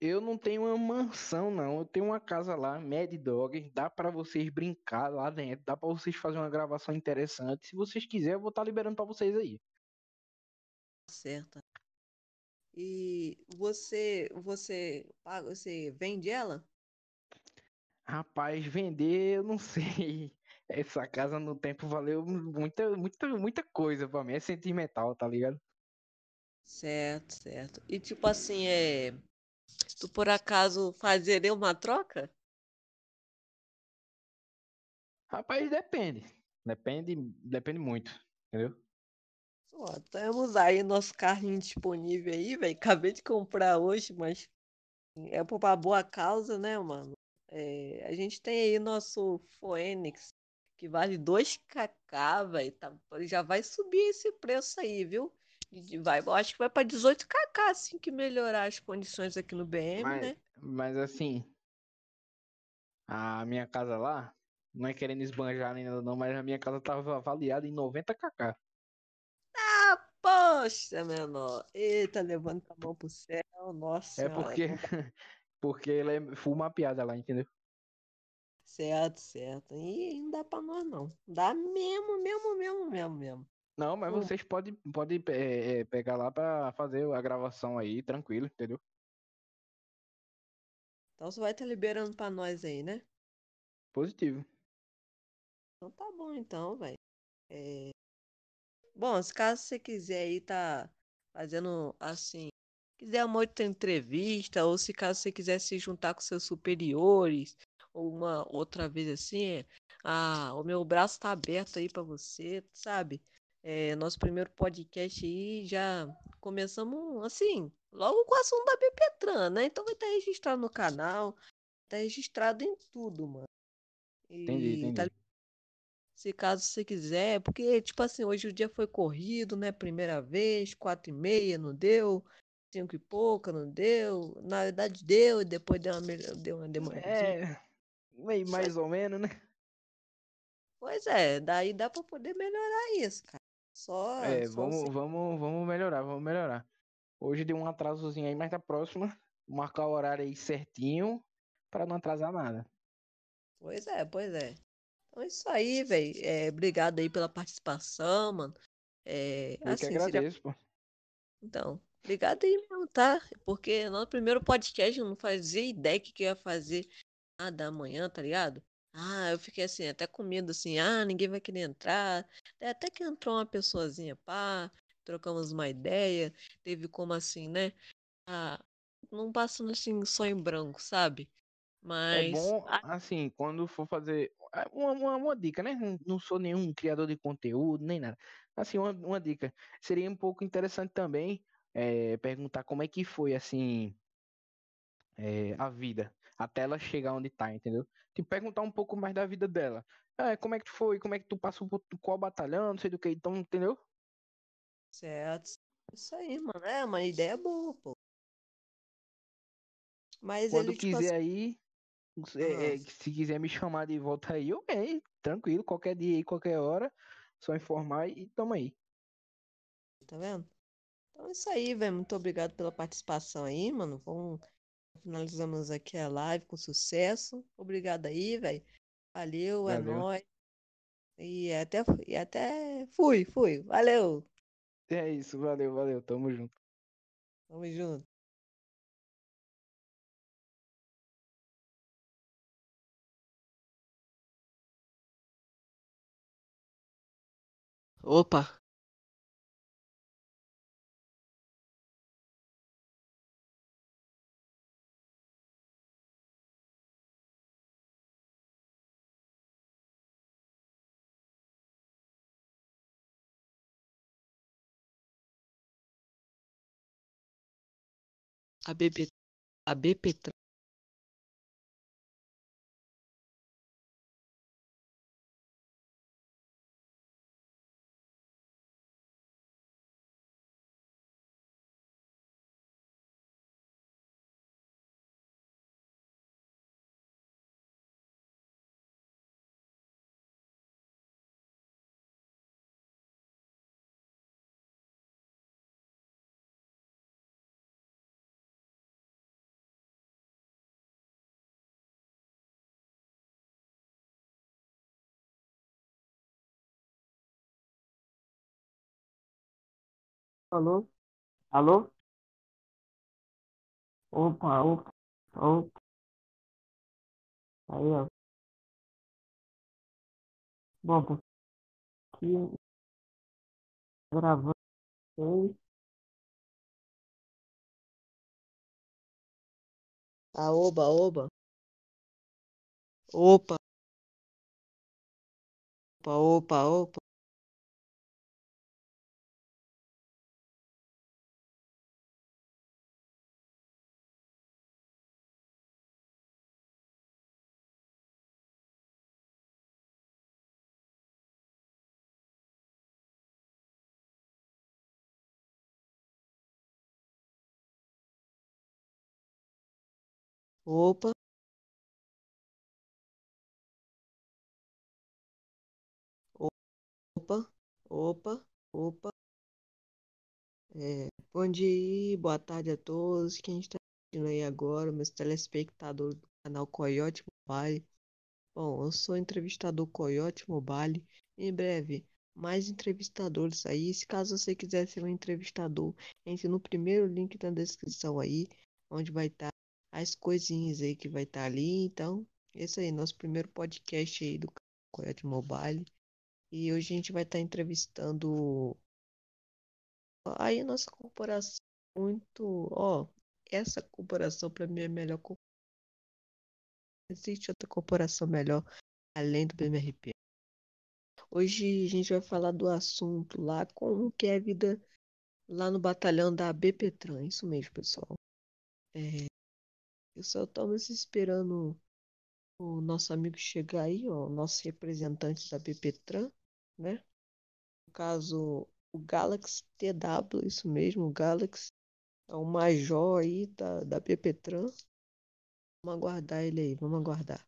eu não tenho uma mansão, não. Eu tenho uma casa lá, Mad Dog. Dá pra vocês brincar lá dentro. Dá pra vocês fazer uma gravação interessante. Se vocês quiserem, eu vou estar liberando pra vocês aí. certa. E você, você paga, você vende ela? Rapaz, vender, eu não sei. Essa casa no tempo valeu muita, muita, muita coisa pra mim. É sentimental, tá ligado? Certo, certo. E tipo assim, é, tu por acaso fazeria uma troca? Rapaz, depende. Depende, depende muito, entendeu? Ó, temos aí nosso carrinho disponível aí, velho. Acabei de comprar hoje, mas é por uma boa causa, né, mano? É, a gente tem aí nosso Phoenix, que vale 2kk, velho. Tá, já vai subir esse preço aí, viu? Vai, acho que vai pra 18kk assim que melhorar as condições aqui no BM, Mas, né? mas assim, a minha casa lá, não é querendo esbanjar nada não, mas a minha casa tava avaliada em 90kk. Ah, poxa, menor. Eita, levanta a mão pro céu. Nossa É senhora. porque, porque ele é full mapeada lá, entendeu? Certo, certo. E não dá pra nós, não. Dá mesmo, mesmo, mesmo, mesmo, mesmo. Não, mas Hum. vocês podem pode, é, é, pegar lá pra fazer a gravação aí, tranquilo, entendeu? Então você vai estar liberando pra nós aí, né? Positivo. Então tá bom, então, velho. É... Bom, se caso você quiser aí tá fazendo assim, quiser uma outra entrevista, ou se caso você quiser se juntar com seus superiores, uma outra vez assim, ah, o meu braço tá aberto aí pra você, sabe? É, nosso primeiro podcast aí já começamos assim, logo com o assunto da BPTran, né? Então vai estar registrado no canal, tá registrado em tudo, mano. Entendi, E tá entendi. se caso você quiser, porque, tipo assim, hoje o dia foi corrido, né? Primeira vez, quatro e meia, não deu. Cinco e pouca, não deu. Na verdade, deu, e depois deu uma, deu uma. É, meio mais ou menos, né? Pois é, daí dá pra poder melhorar isso, cara. Só, É, só assim. vamos, vamos, vamos melhorar, vamos melhorar. Hoje deu um atrasozinho aí, mas da próxima, marcar o horário aí certinho pra não atrasar nada. Pois é, pois é. Então é isso aí, velho. É, obrigado aí pela participação, mano. É, Eu que assim, seria agradeço, pô. Então, obrigado aí mesmo, tá? Porque no primeiro podcast eu não fazia ideia que que eu ia fazer nada amanhã, tá ligado? Ah, eu fiquei assim, até com medo, assim, ah, ninguém vai querer entrar. Até que entrou uma pessoazinha, pá, trocamos uma ideia, teve como assim, né? Ah, não passando assim só em branco, sabe? É Mas, bom, ah, assim, quando for fazer. é, Uma, uma, uma dica, né? Não- Não sou nenhum criador de conteúdo, nem nada. Assim, uma, uma dica. Seria um pouco interessante também é, perguntar como é que foi, assim, é, a vida, até ela chegar onde tá, entendeu? Tipo, perguntar um pouco mais da vida dela. É, como é que foi? Como é que tu passou por qual batalhão? Não sei do que, então, entendeu? certo. Isso aí, mano. É uma ideia boa, pô. Mas Quando ele, tipo quiser aí, é, ah, é, se quiser me chamar de volta aí, eu venho, tranquilo, qualquer dia aí, qualquer hora, só informar e tamo aí. tá vendo? Então é isso aí, velho. Muito obrigado pela participação aí, mano. Vamos, finalizamos aqui a live com sucesso. Obrigado aí, velho. Valeu, é Valeu. nóis. E até, e até fui, fui. Valeu. É isso, valeu, valeu, tamo junto. Tamo junto. Opa. A BP, Alô? Alô? Opa, opa, opa. Aí, ó. Bom, tô aqui gravando vocês. Ah, oba, oba. Opa, opa, opa, opa. Opa, opa, opa, opa. É, bom dia, boa tarde a todos. Quem está assistindo aí agora, meus telespectadores do canal Coyote Mobile. Bom, eu sou entrevistador Coyote Mobile. Em breve, mais entrevistadores aí. Se caso você quiser ser um entrevistador, entre no primeiro link da descrição aí, onde vai estar as coisinhas aí que vai estar ali. Então, esse aí, nosso primeiro podcast aí do Coyote Mobile. E hoje a gente vai estar entrevistando aí a nossa corporação muito, ó, essa corporação para mim é a melhor. Existe outra corporação melhor além do BMRP. Hoje a gente vai falar do assunto lá, como que é a vida lá no batalhão da BPTran. Isso mesmo, pessoal. É, eu só estamos esperando o nosso amigo chegar aí, ó, o nosso representante da BPTran, né? No caso, o Galaxy TW, isso mesmo, o Galaxy. É o major aí da, da BPTran. Vamos aguardar ele aí, vamos aguardar.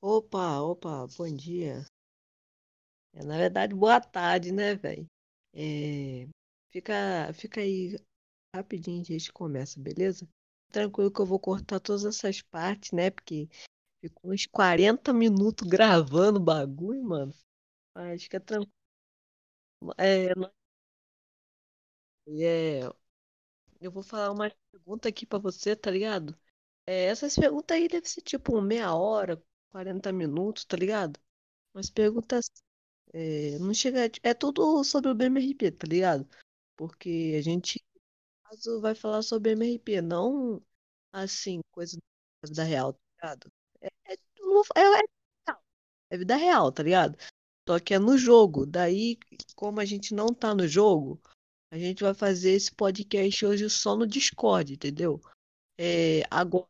Opa, opa, bom dia. É, na verdade, boa tarde, né, velho? É, fica, fica aí rapidinho, a gente começa, beleza? Tranquilo que eu vou cortar todas essas partes, né? Porque ficou uns 40 minutos gravando o bagulho, mano. Mas fica tranquilo. É, não- é, eu vou falar uma pergunta aqui pra você, tá ligado? É, essas perguntas aí devem ser tipo meia hora, 40 minutos, tá ligado? Umas perguntas É, não chega. É tudo sobre o BMRP, tá ligado? Porque a gente caso, vai falar sobre MRP, não assim, coisa da real, tá ligado? É, é, é, é é vida real, tá ligado? Só que é no jogo. Daí, como a gente não tá no jogo, a gente vai fazer esse podcast hoje só no Discord, entendeu? É, agora.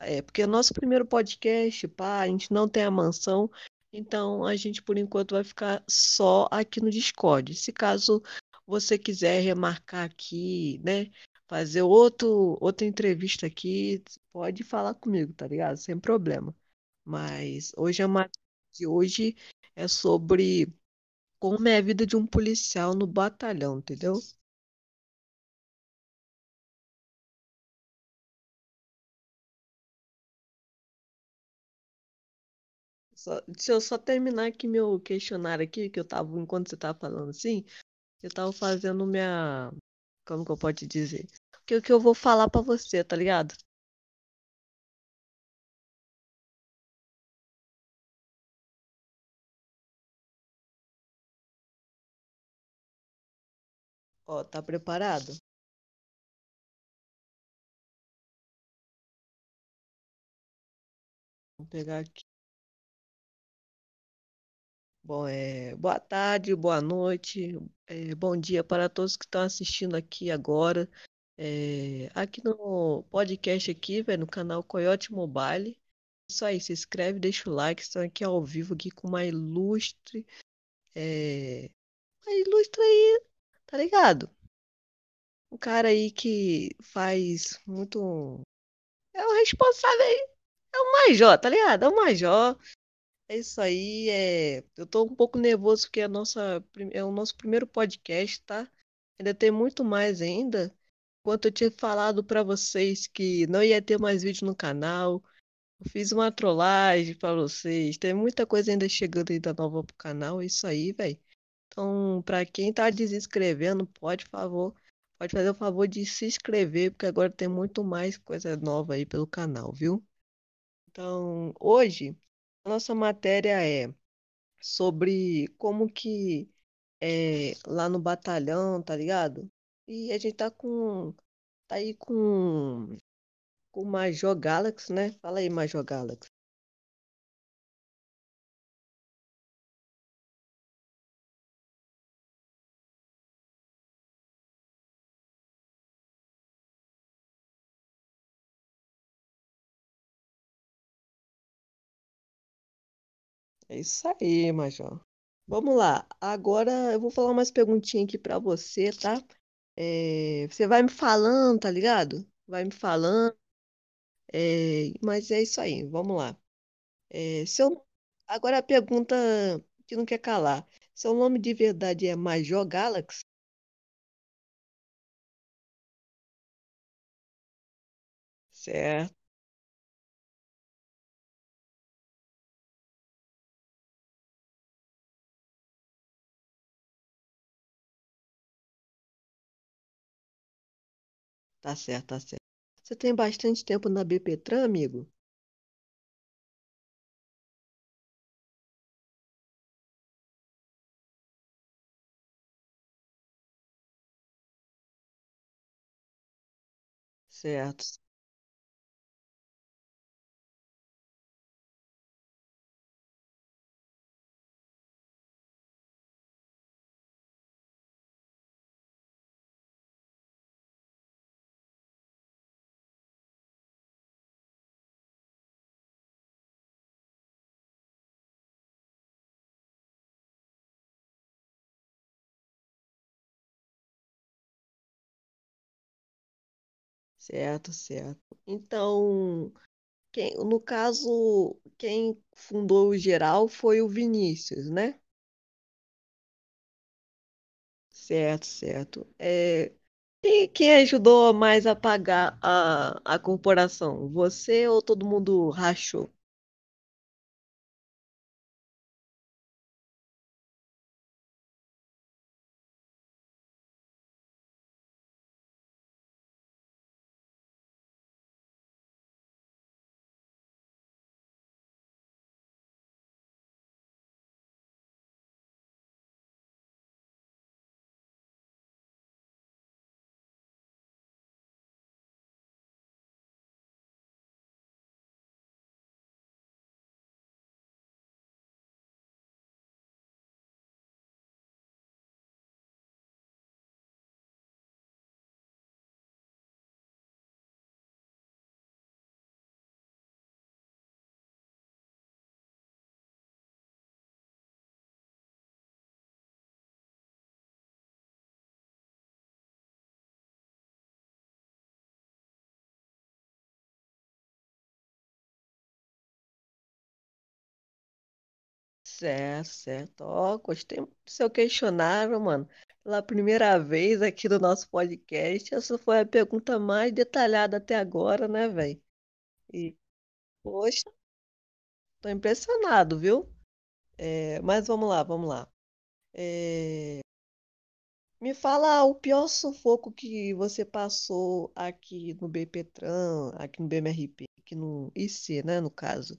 É, porque é nosso primeiro podcast, pá, a gente não tem a mansão, então a gente por enquanto vai ficar só aqui no Discord. Se caso você quiser remarcar aqui, né, fazer outro, outra entrevista aqui, pode falar comigo, tá ligado? Sem problema. Mas hoje a matéria de hoje é sobre como é a vida de um policial no batalhão, entendeu? Só- deixa eu só terminar aqui meu questionário aqui, que eu tava, enquanto você tava falando assim, eu tava fazendo minha, como que eu posso dizer? Que, o que eu vou falar pra você, tá ligado? Ó, tá preparado? Vou pegar aqui. Bom, é, boa tarde, boa noite, é, bom dia para todos que estão assistindo aqui agora. É, aqui no podcast aqui, velho, no canal Coyote Mobile. Isso aí, se inscreve, deixa o like, estão aqui ao vivo aqui com uma ilustre, é, uma ilustre aí, tá ligado? Um cara aí que faz muito. É o responsável aí. É o Major, tá ligado? É o Major. É isso aí. É... Eu tô um pouco nervoso porque é, a nossa... é o nosso primeiro podcast, tá? Ainda tem muito mais ainda. Enquanto eu tinha falado pra vocês que não ia ter mais vídeo no canal, eu fiz uma trollagem pra vocês. Tem muita coisa ainda chegando ainda nova pro canal. É isso aí, velho. Então, pra quem tá desinscrevendo, pode, favor, pode fazer o favor de se inscrever, porque agora tem muito mais coisa nova aí pelo canal, viu? Então, hoje, nossa matéria é sobre como que é lá no batalhão, tá ligado? E a gente tá com, tá aí com, com o Major Galaxy, né? Fala aí, Major Galaxy. É isso aí, Major. Vamos lá. Agora eu vou falar umas perguntinhas aqui pra você, tá? É, você vai me falando, tá ligado? Vai me falando. é, mas é isso aí, vamos lá. É, seu... Agora a pergunta que não quer calar. Seu nome de verdade é Major Galaxy? Certo, tá certo, tá certo. Você tem bastante tempo na BPTran, amigo? Certo, certo, certo. Então, quem, no caso, quem fundou o geral foi o Vinícius, né? Certo, certo. É, quem, quem ajudou mais a pagar a, a corporação? Você ou todo mundo rachou? Certo, certo. Ó, gostei muito do seu questionário, mano. Pela primeira vez aqui no nosso podcast, essa foi a pergunta mais detalhada até agora, né, velho? E, poxa, tô impressionado, viu? É, mas vamos lá, vamos lá. É, me fala o pior sufoco que você passou aqui no BPTran, aqui no BMRP, aqui no IC, né, no caso.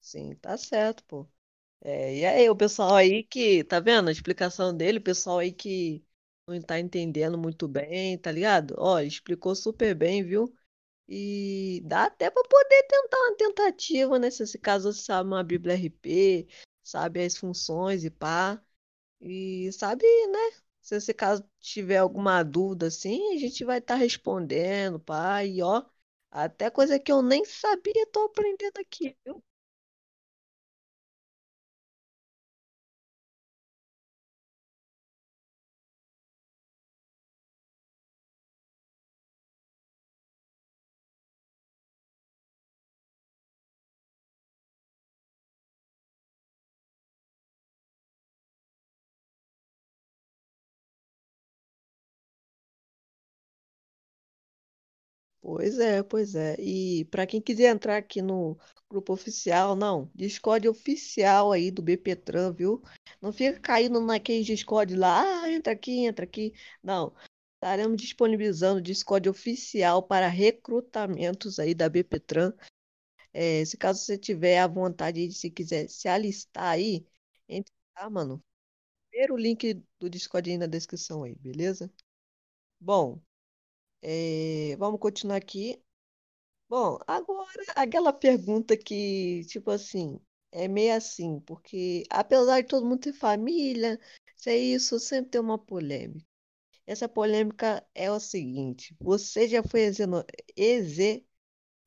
Sim, tá certo, pô. É, e aí, o pessoal aí que, tá vendo a explicação dele, o pessoal aí que não tá entendendo muito bem, tá ligado? Ó, explicou super bem, viu? E dá até pra poder tentar uma tentativa, né? Se esse caso você sabe uma Bíblia RP, sabe as funções e pá. E sabe, né? Se você caso tiver alguma dúvida assim, a gente vai estar respondendo, pai, e ó, até coisa que eu nem sabia, tô aprendendo aqui, viu? Pois é, pois é. E para quem quiser entrar aqui no grupo oficial, não, Discord oficial aí do BPTran, viu? Não fica caindo naquele Discord lá, ah, entra aqui, entra aqui. Não, estaremos disponibilizando o Discord oficial para recrutamentos aí da BPTran. É, se caso você tiver a vontade de se quiser se alistar aí, entre lá, mano. Primeiro link do Discord aí na descrição aí, beleza? Bom, é, vamos continuar aqui. Bom, agora aquela pergunta que, tipo assim, é meio assim, porque apesar de todo mundo ter família, se é isso, sempre tem uma polêmica. Essa polêmica é o seguinte: você já foi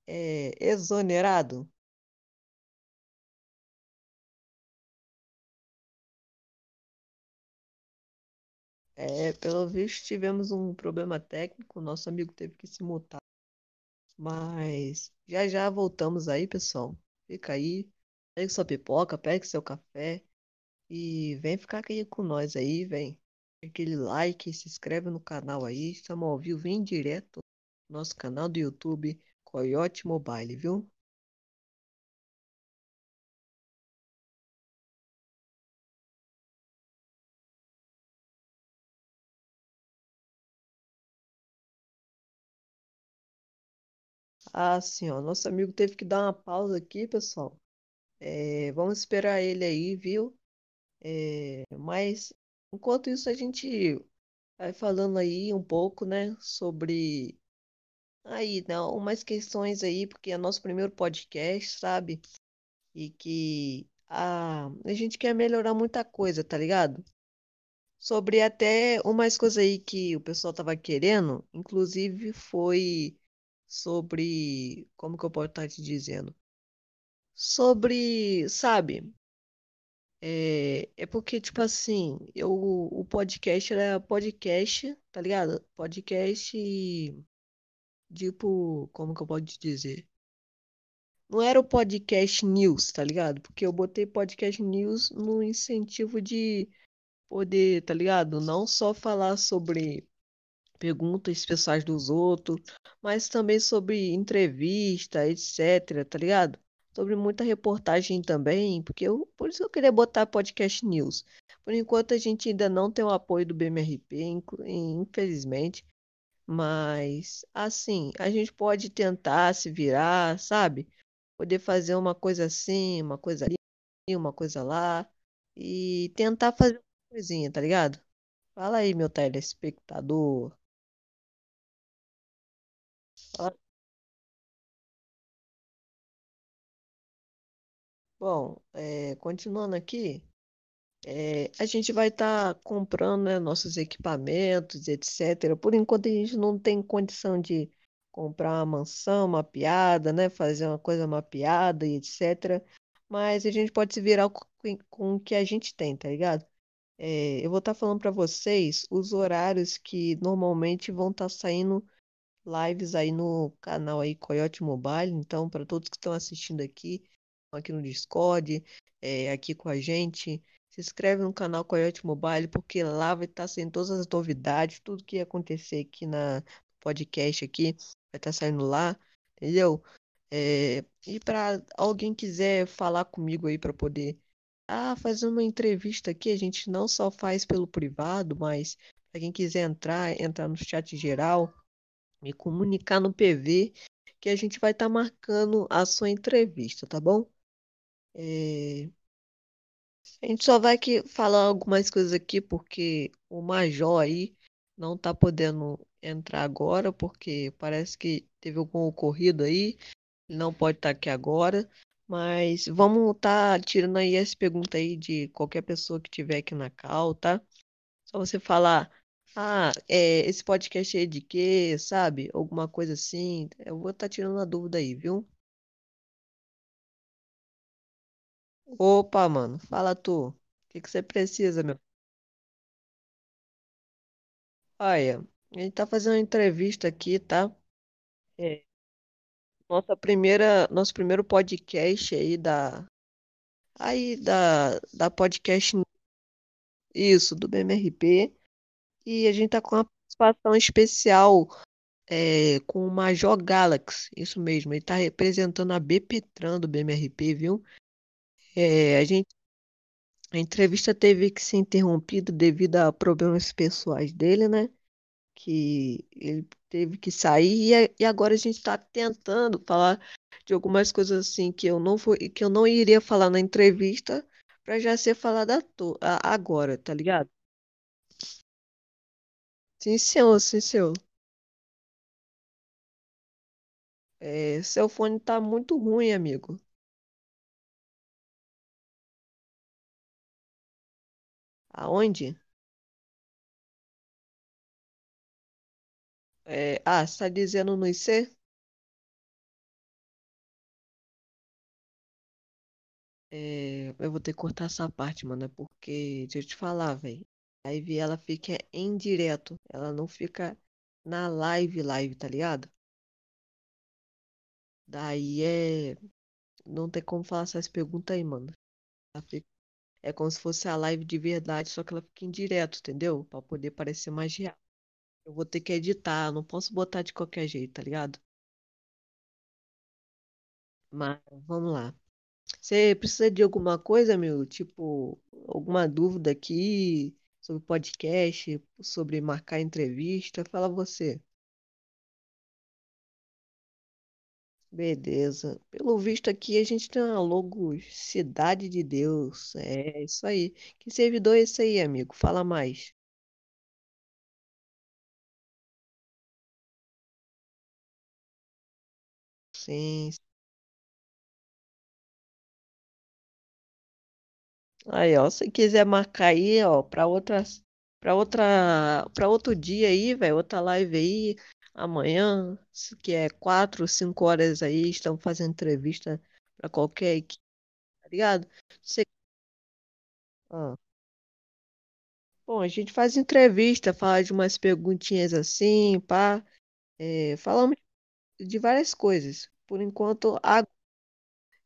é, exonerado? É, pelo visto, tivemos um problema técnico, nosso amigo teve que se mutar. Mas já já voltamos aí, pessoal. Fica aí, pegue sua pipoca, pegue seu café e vem ficar aqui com nós aí, vem. Aquele like, se inscreve no canal aí, estamos ao vivo em direto no nosso canal do YouTube, Coyote Mobile, viu? Ah, sim, ó, nosso amigo teve que dar uma pausa aqui, pessoal. É, vamos esperar ele aí, viu? É, mas enquanto isso a gente vai falando aí um pouco, né, sobre aí, não, umas questões aí, porque é nosso primeiro podcast, sabe? E que a, a gente quer melhorar muita coisa, tá ligado? Sobre até umas coisas aí que o pessoal tava querendo, inclusive foi sobre, como que eu posso estar te dizendo? Sobre, sabe? É, é porque, tipo assim, eu, o podcast era podcast, tá ligado? Podcast, tipo, como que eu posso te dizer? Não era o podcast news, tá ligado? Porque eu botei podcast news no incentivo de poder, tá ligado? Não só falar sobre perguntas pessoais dos outros, mas também sobre entrevista, etc, tá ligado? Sobre muita reportagem também, porque eu, por isso eu queria botar podcast news. Por enquanto a gente ainda não tem o apoio do BMRP, infelizmente, mas assim, a gente pode tentar se virar, sabe? Poder fazer uma coisa assim, uma coisa ali, uma coisa lá, e tentar fazer uma coisinha, tá ligado? Fala aí, meu telespectador. Bom, é, continuando aqui, é, a gente vai estar comprando, né, nossos equipamentos, etc. Por enquanto a gente não tem condição de comprar uma mansão mapeada, né, fazer uma coisa mapeada e etc. Mas a gente pode se virar com, com o que a gente tem, tá ligado? É, eu vou estar falando para vocês os horários que normalmente vão estar saindo lives aí no canal aí Coyote Mobile. Então, para todos que estão assistindo aqui, aqui no Discord, é, aqui com a gente, se inscreve no canal Coyote Mobile, porque lá vai estar saindo todas as novidades, tudo que ia acontecer aqui na podcast aqui, vai estar saindo lá, entendeu? É, e para alguém quiser falar comigo aí para poder ah, fazer uma entrevista aqui, a gente não só faz pelo privado, mas para quem quiser entrar, entrar no chat geral me comunicar no PV que a gente vai estar marcando a sua entrevista, tá bom? É, A gente só vai que falar algumas coisas aqui porque o Major aí não tá podendo entrar agora porque parece que teve algum ocorrido aí, ele não pode estar aqui agora. Mas vamos estar tirando aí essa pergunta aí de qualquer pessoa que tiver aqui na call, tá? Só você falar, ah, é, esse podcast é de quê, sabe? Alguma coisa assim. Eu vou estar tirando a dúvida aí, viu? Opa, mano, fala tu. O que que você precisa, meu? Olha, a gente tá fazendo uma entrevista aqui, tá? É, nossa primeira, nosso primeiro podcast aí da, aí da, da podcast, isso, do BMRP. E a gente tá com uma participação especial é, com o Major Galaxy, isso mesmo. Ele tá representando a BPTran do BMRP, viu? É, a gente, a entrevista teve que ser interrompida devido a problemas pessoais dele, né? Que ele teve que sair e, e agora a gente está tentando falar de algumas coisas assim que eu não vou, que eu não iria falar na entrevista para já ser falada agora, tá ligado? Sim, senhor, sim, senhor. É, seu fone tá muito ruim, amigo. Aonde? É, ah, você tá dizendo no IC? É, eu vou ter que cortar essa parte, mano, é porque, deixa eu te falar, velho. A live ela fica em direto, ela não fica na live, live, tá ligado? Daí é. Não tem como falar essas perguntas aí, mano. Ela fica- É como se fosse a live de verdade, só que ela fica em direto, entendeu? Pra poder parecer mais real. Eu vou ter que editar, não posso botar de qualquer jeito, tá ligado? Mas vamos lá. Você precisa de alguma coisa, meu? Tipo, alguma dúvida aqui sobre podcast, sobre marcar entrevista? Fala você. Beleza. Pelo visto aqui a gente tem uma logo Cidade de Deus. É isso aí. Que servidor é esse aí, amigo? Fala mais. Sim. Aí, ó, se quiser marcar aí, ó, para outras, para outra, para outro dia aí, velho, outra live aí, amanhã, que é quatro, cinco horas aí, estamos fazendo entrevista para qualquer equipe, tá ligado? Você, ah, bom, a gente faz entrevista, fala de umas perguntinhas assim, pá, é, falamos de várias coisas. Por enquanto, a,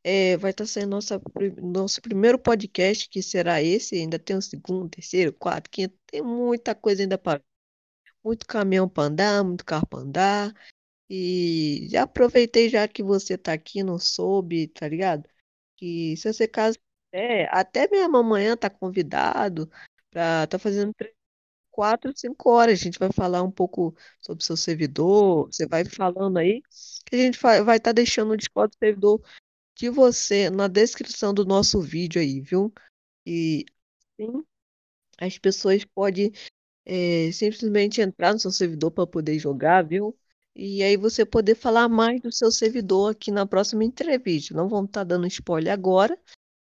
é, vai estar sendo nossa, nosso primeiro podcast, que será esse, ainda tem o segundo, terceiro, quarto, quinto, tem muita coisa ainda para muito caminhão para andar, muito carro para andar. E já aproveitei já que você tá aqui, não soube, tá ligado? Que se você caso é, até mesmo amanhã tá convidado para tá fazendo quatro, cinco horas. A gente vai falar um pouco sobre seu servidor. Você vai falando aí que a gente vai estar deixando o Discord do servidor de você na descrição do nosso vídeo aí, viu? E sim, as pessoas podem é, simplesmente entrar no seu servidor para poder jogar, viu? E aí você poder falar mais do seu servidor aqui na próxima entrevista. Não vamos estar dando spoiler agora,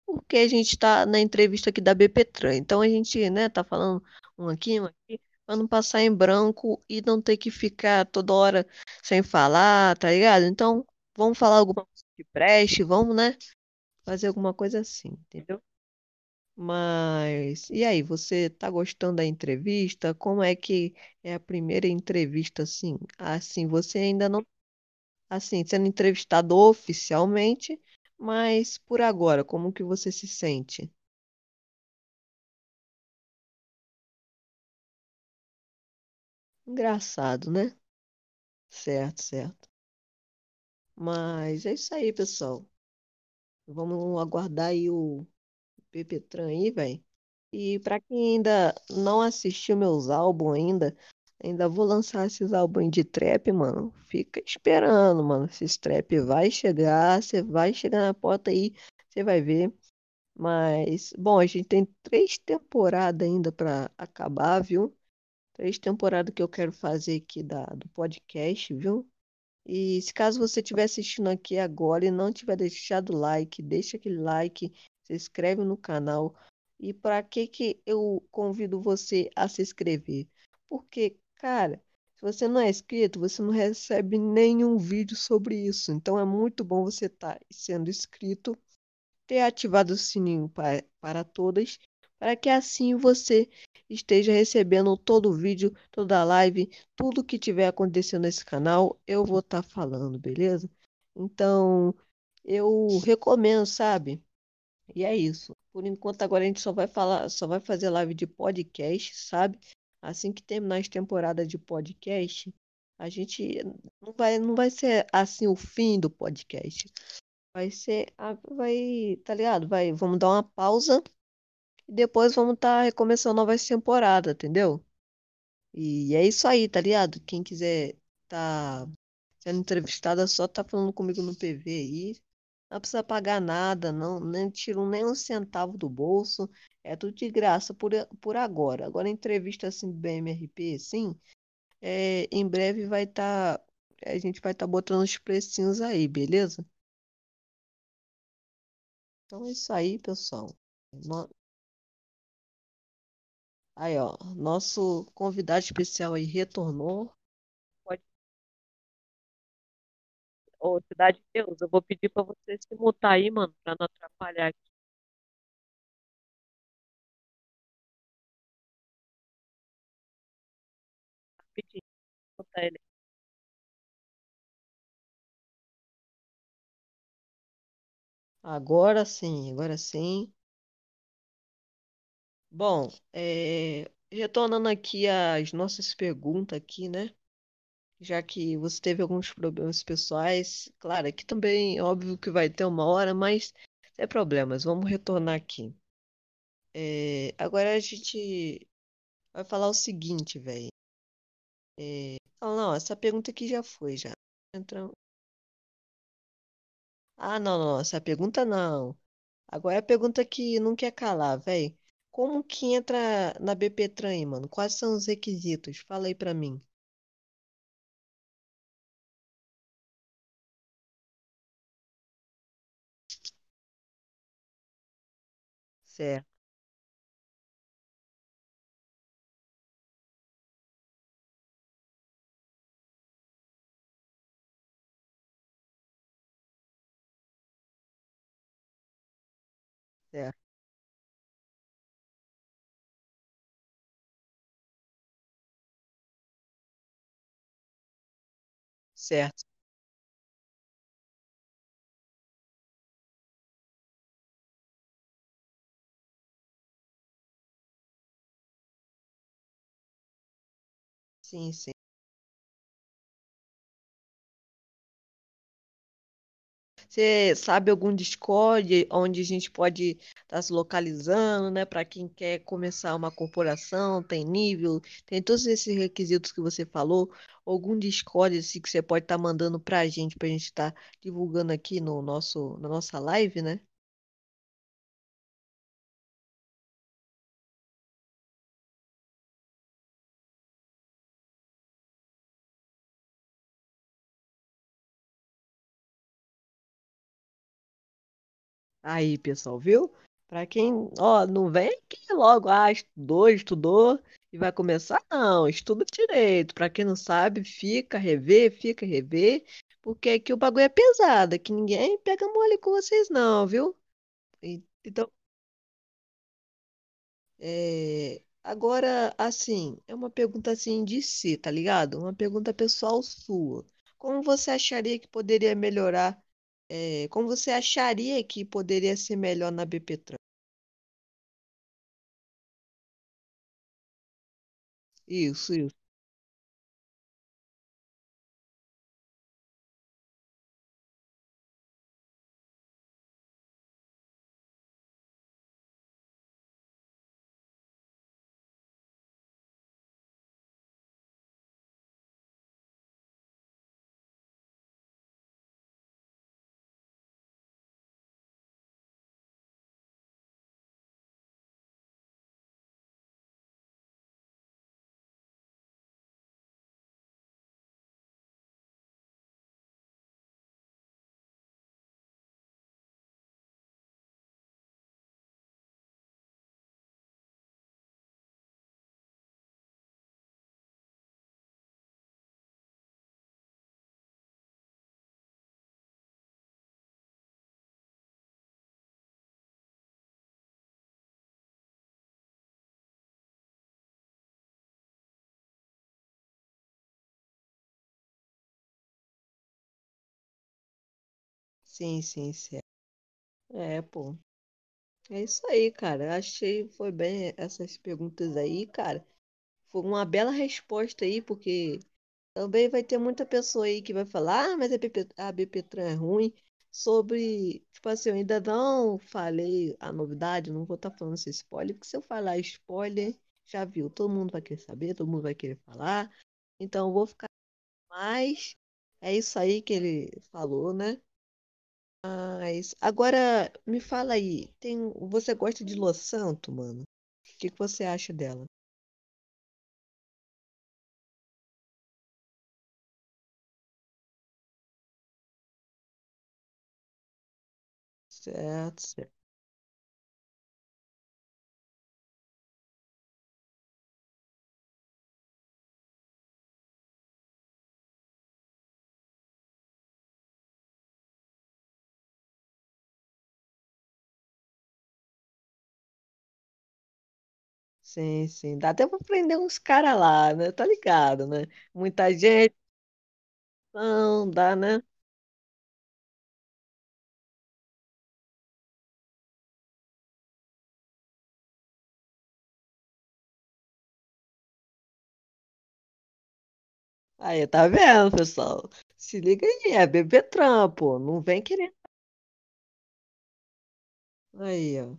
porque a gente está na entrevista aqui da BPTran. Então a gente, né, tá falando um aqui, um aqui, para não passar em branco e não ter que ficar toda hora sem falar, tá ligado? Então vamos falar alguma coisa que preste, vamos, né, fazer alguma coisa assim, entendeu? Mas, e aí, você tá gostando da entrevista? Como é que é a primeira entrevista assim? Assim, você ainda não, assim, sendo entrevistado oficialmente, mas por agora, como que você se sente? Engraçado, né? Certo, certo. Mas é isso aí, pessoal. Vamos aguardar aí o Pepetran aí, velho. E pra quem ainda não assistiu meus álbuns ainda, ainda vou lançar esses álbuns de trap, mano. Fica esperando, mano. Esses trap vai chegar, você vai chegar na porta aí, você vai ver. Mas, bom, a gente tem três temporadas ainda pra acabar, viu? Três temporadas que eu quero fazer aqui da, do podcast, viu? E se caso você estiver assistindo aqui agora e não tiver deixado like, deixa aquele like, se inscreve no canal. E para que que eu convido você a se inscrever? Porque, cara, se você não é inscrito, você não recebe nenhum vídeo sobre isso. Então é muito bom você estar sendo inscrito, ter ativado o sininho para, para todas, para que assim você esteja recebendo todo o vídeo, toda a live, tudo que tiver acontecendo nesse canal, eu vou estar falando, beleza? Então, eu recomendo, sabe? E é isso. Por enquanto, agora a gente só vai falar, só vai fazer live de podcast, sabe? Assim que terminar as temporadas de podcast, a gente não vai, não vai ser assim o fim do podcast. Vai ser, vai, tá ligado? Vai, vamos dar uma pausa e depois vamos estar recomeçando novas temporadas, entendeu? E é isso aí, tá ligado? Quem quiser tá sendo entrevistada, só tá falando comigo no PV aí. Não precisa pagar nada, não, nem tiro nem um centavo do bolso. É tudo de graça por, por agora. Agora, entrevista assim do BMRP, sim, é, em breve vai estar. a gente vai estar botando os precinhos aí, beleza? Então é isso aí, pessoal. No- Aí, ó, nosso convidado especial aí retornou. Ô, Cidade de Deus, eu vou pedir pra você se mutar aí, mano, pra não atrapalhar aqui. Rapidinho, mutar ele. Agora sim, agora sim. Bom, é, retornando aqui às nossas perguntas aqui, né? Já que você teve alguns problemas pessoais, claro, aqui também, óbvio que vai ter uma hora, mas sem problemas, vamos retornar aqui. É, agora a gente vai falar o seguinte, velho. É, não, essa pergunta aqui já foi, já. Ah, não, não, essa pergunta não. Agora é a pergunta que não quer calar, velho. Como que entra na BP Trem, mano? Quais são os requisitos? Fala aí pra mim. Certo, certo. Certo. Sim, sim. Você sabe algum Discord onde a gente pode estar se localizando, né? Para quem quer começar uma corporação, tem nível, tem todos esses requisitos que você falou. Algum Discord assim, que você pode estar mandando para a gente, para a gente estar divulgando aqui no nosso, na nossa live, né? Aí, pessoal, viu? Para quem, ó, não vem aqui logo, ah, estudou, estudou e vai começar, não, estuda direito. Para quem não sabe, fica, rever, fica, rever, porque aqui o bagulho é pesado, aqui ninguém pega mole com vocês, não, viu? Então, é, agora, assim, é uma pergunta assim de si, tá ligado? Uma pergunta pessoal sua. Como você acharia que poderia melhorar? É, como você acharia que poderia ser melhor na BP Isso, isso. Sim, sim, certo. É, pô. É isso aí, cara. Achei foi bem essas perguntas aí, cara. Foi uma bela resposta aí, porque também vai ter muita pessoa aí que vai falar, ah, mas a BP, a BPTran é ruim. Sobre, tipo assim, eu ainda não falei a novidade, não vou estar falando esse spoiler, porque se eu falar spoiler, já viu, todo mundo vai querer saber, todo mundo vai querer falar. Então eu vou ficar mais. É isso aí que ele falou, né? Mas agora me fala aí, tem, você gosta de Los Santos, mano? O que que você acha dela? Certo, certo. Sim, sim. Dá até pra prender uns caras lá, né? Tá ligado, né? Muita gente, não dá, né? Aí, tá vendo, pessoal? Se liga aí, é bebê trampo. Não vem querer. Aí, ó.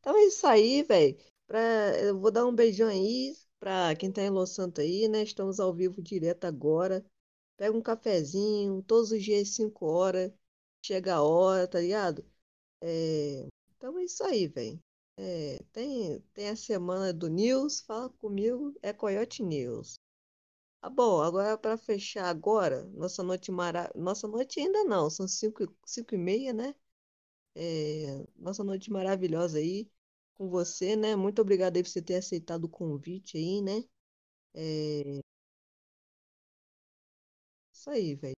Então é isso aí, velho. Pra... Eu vou dar um beijão aí pra quem tá em Los Santos aí, né? Estamos ao vivo direto agora. Pega um cafezinho, todos os dias, 5 horas. Chega a hora, tá ligado? É... Então é isso aí, velho. É, tem, tem a semana do News, fala comigo, é Coyote News. Ah, bom, agora para fechar agora, nossa noite mara... Nossa noite ainda não, são 5 cinco, cinco e meia, né? É, nossa noite maravilhosa aí com você, né? Muito obrigado aí por você ter aceitado o convite aí, né? É, isso aí, velho.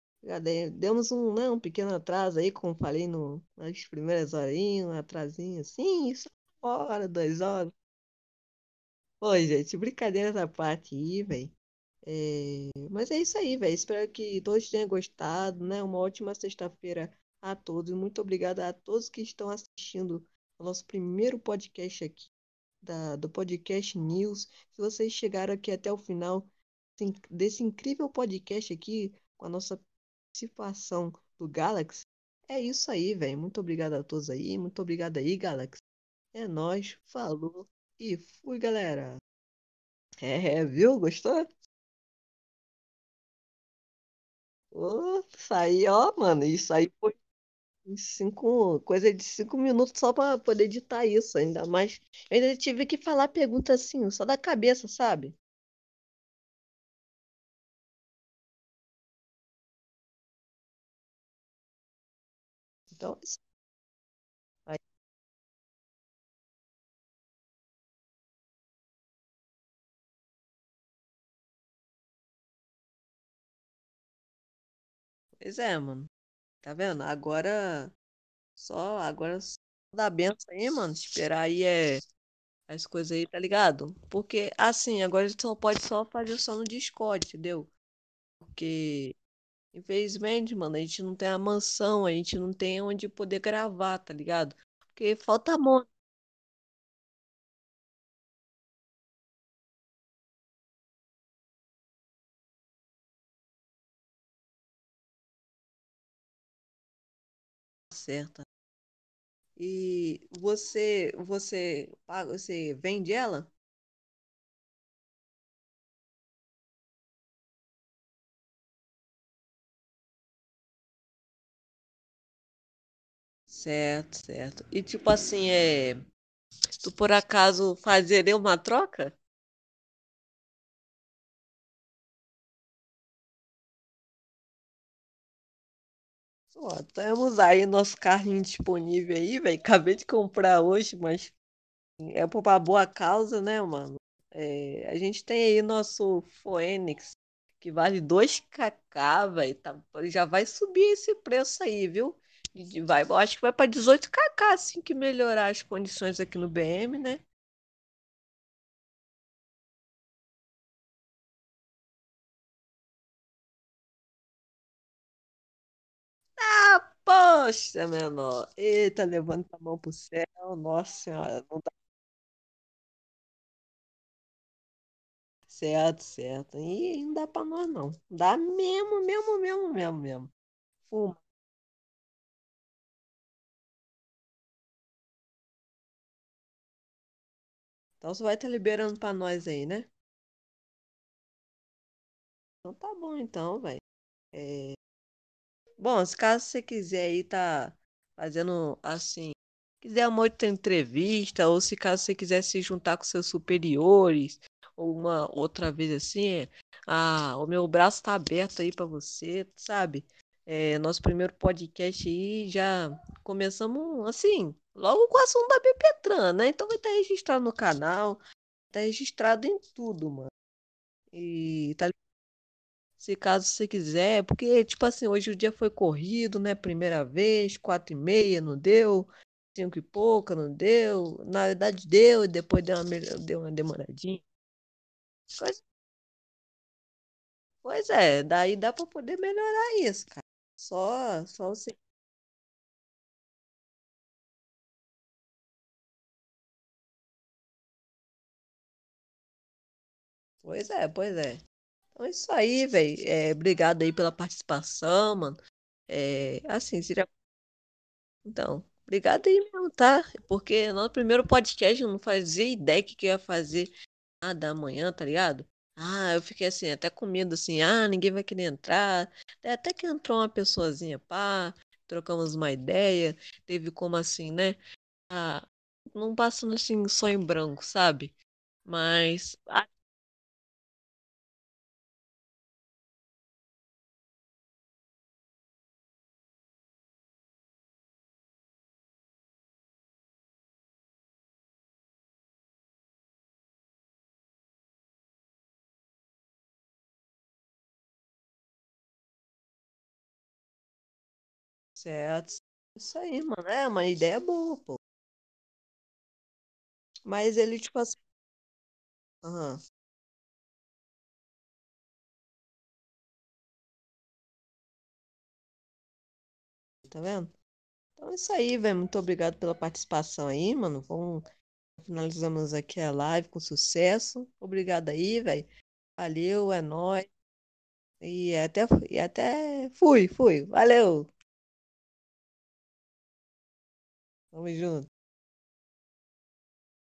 Demos um, né, um pequeno atraso aí, como falei no, nas primeiras horinhas, um atrasinho assim, isso, hora, duas horas. Pô, gente, brincadeira essa parte aí, velho. É, Mas é isso aí, velho. Espero que todos tenham gostado, né? Uma ótima sexta-feira a todos. Muito obrigada a todos que estão assistindo nosso primeiro podcast aqui da, do Podcast News. Se vocês chegaram aqui até o final desse incrível podcast aqui, com a nossa participação do Galaxy, é isso aí, velho. Muito obrigado a todos aí. Muito obrigado aí, Galaxy. É nóis. Falou e fui, galera. É, viu? Gostou? Ô, isso aí, ó, mano, isso aí foi cinco, coisa de cinco minutos só pra poder editar isso, ainda mais. Eu ainda tive que falar pergunta assim, só da cabeça, sabe? Então, aí, pois é, mano. Tá vendo? Agora, só, agora só dá benção aí, mano. Esperar aí é as coisas aí, tá ligado? Porque, assim, agora a gente só pode só fazer só no Discord, entendeu? Porque Infelizmente, mano, a gente não tem a mansão, a gente não tem onde poder gravar, tá ligado? Porque falta mão, certa. E você, você, paga- você vende ela? Certo, certo. E tipo assim, é, tu por acaso fazeria uma troca? Ó, temos aí nosso carrinho disponível aí, velho. Acabei de comprar hoje, mas É por uma boa causa, né, mano? É, a gente tem aí nosso Fênix, que vale dois kk velho. Tá, já vai subir esse preço aí, viu? Vai, acho que vai para dezoito kk assim que melhorar as condições aqui no BM, né? Oxe, menor. Eita, levanta a mão pro céu. Nossa senhora, não dá certo, certo. E não dá pra nós, não. Dá mesmo, mesmo, mesmo, mesmo, mesmo. Fuma. Então você vai estar liberando pra nós aí, né? Então tá bom, então, velho. É... Bom, se caso você quiser aí tá fazendo assim, quiser uma outra entrevista, ou se caso você quiser se juntar com seus superiores, ou uma outra vez assim, ah, o meu braço tá aberto aí pra você, sabe? É, nosso primeiro podcast aí já começamos assim, logo com o assunto da Bepetran, né? Então vai estar registrado no canal, tá registrado em tudo, mano. E tá se caso você quiser, porque, tipo assim, hoje o dia foi corrido, né? Primeira vez, quatro e meia, não deu. Cinco e pouca, não deu. Na verdade, deu, e depois deu uma, deu uma demoradinha. Coisa- Pois é, daí dá pra poder melhorar isso, cara. Só, só você. Pois é, pois é. Então é isso aí, velho. É, obrigado aí pela participação, mano. É, assim, seria. Então, obrigado aí mesmo, tá? Porque no primeiro podcast eu não fazia ideia que que eu ia fazer nada amanhã, tá ligado? Ah, eu fiquei assim, até com medo, assim, ah, ninguém vai querer entrar. Até que entrou uma pessoazinha, pá, trocamos uma ideia, teve como assim, né? Ah, não passando assim só em branco, sabe? Mas, certo. Isso aí, mano. É uma ideia boa, pô. Mas ele, tipo assim, aham, tá vendo? Então é isso aí, velho. Muito obrigado pela participação aí, mano. Vamos, finalizamos aqui a live com sucesso. Obrigado aí, velho. Valeu, é nóis. E até, e até fui, fui. Valeu. Tamo junto.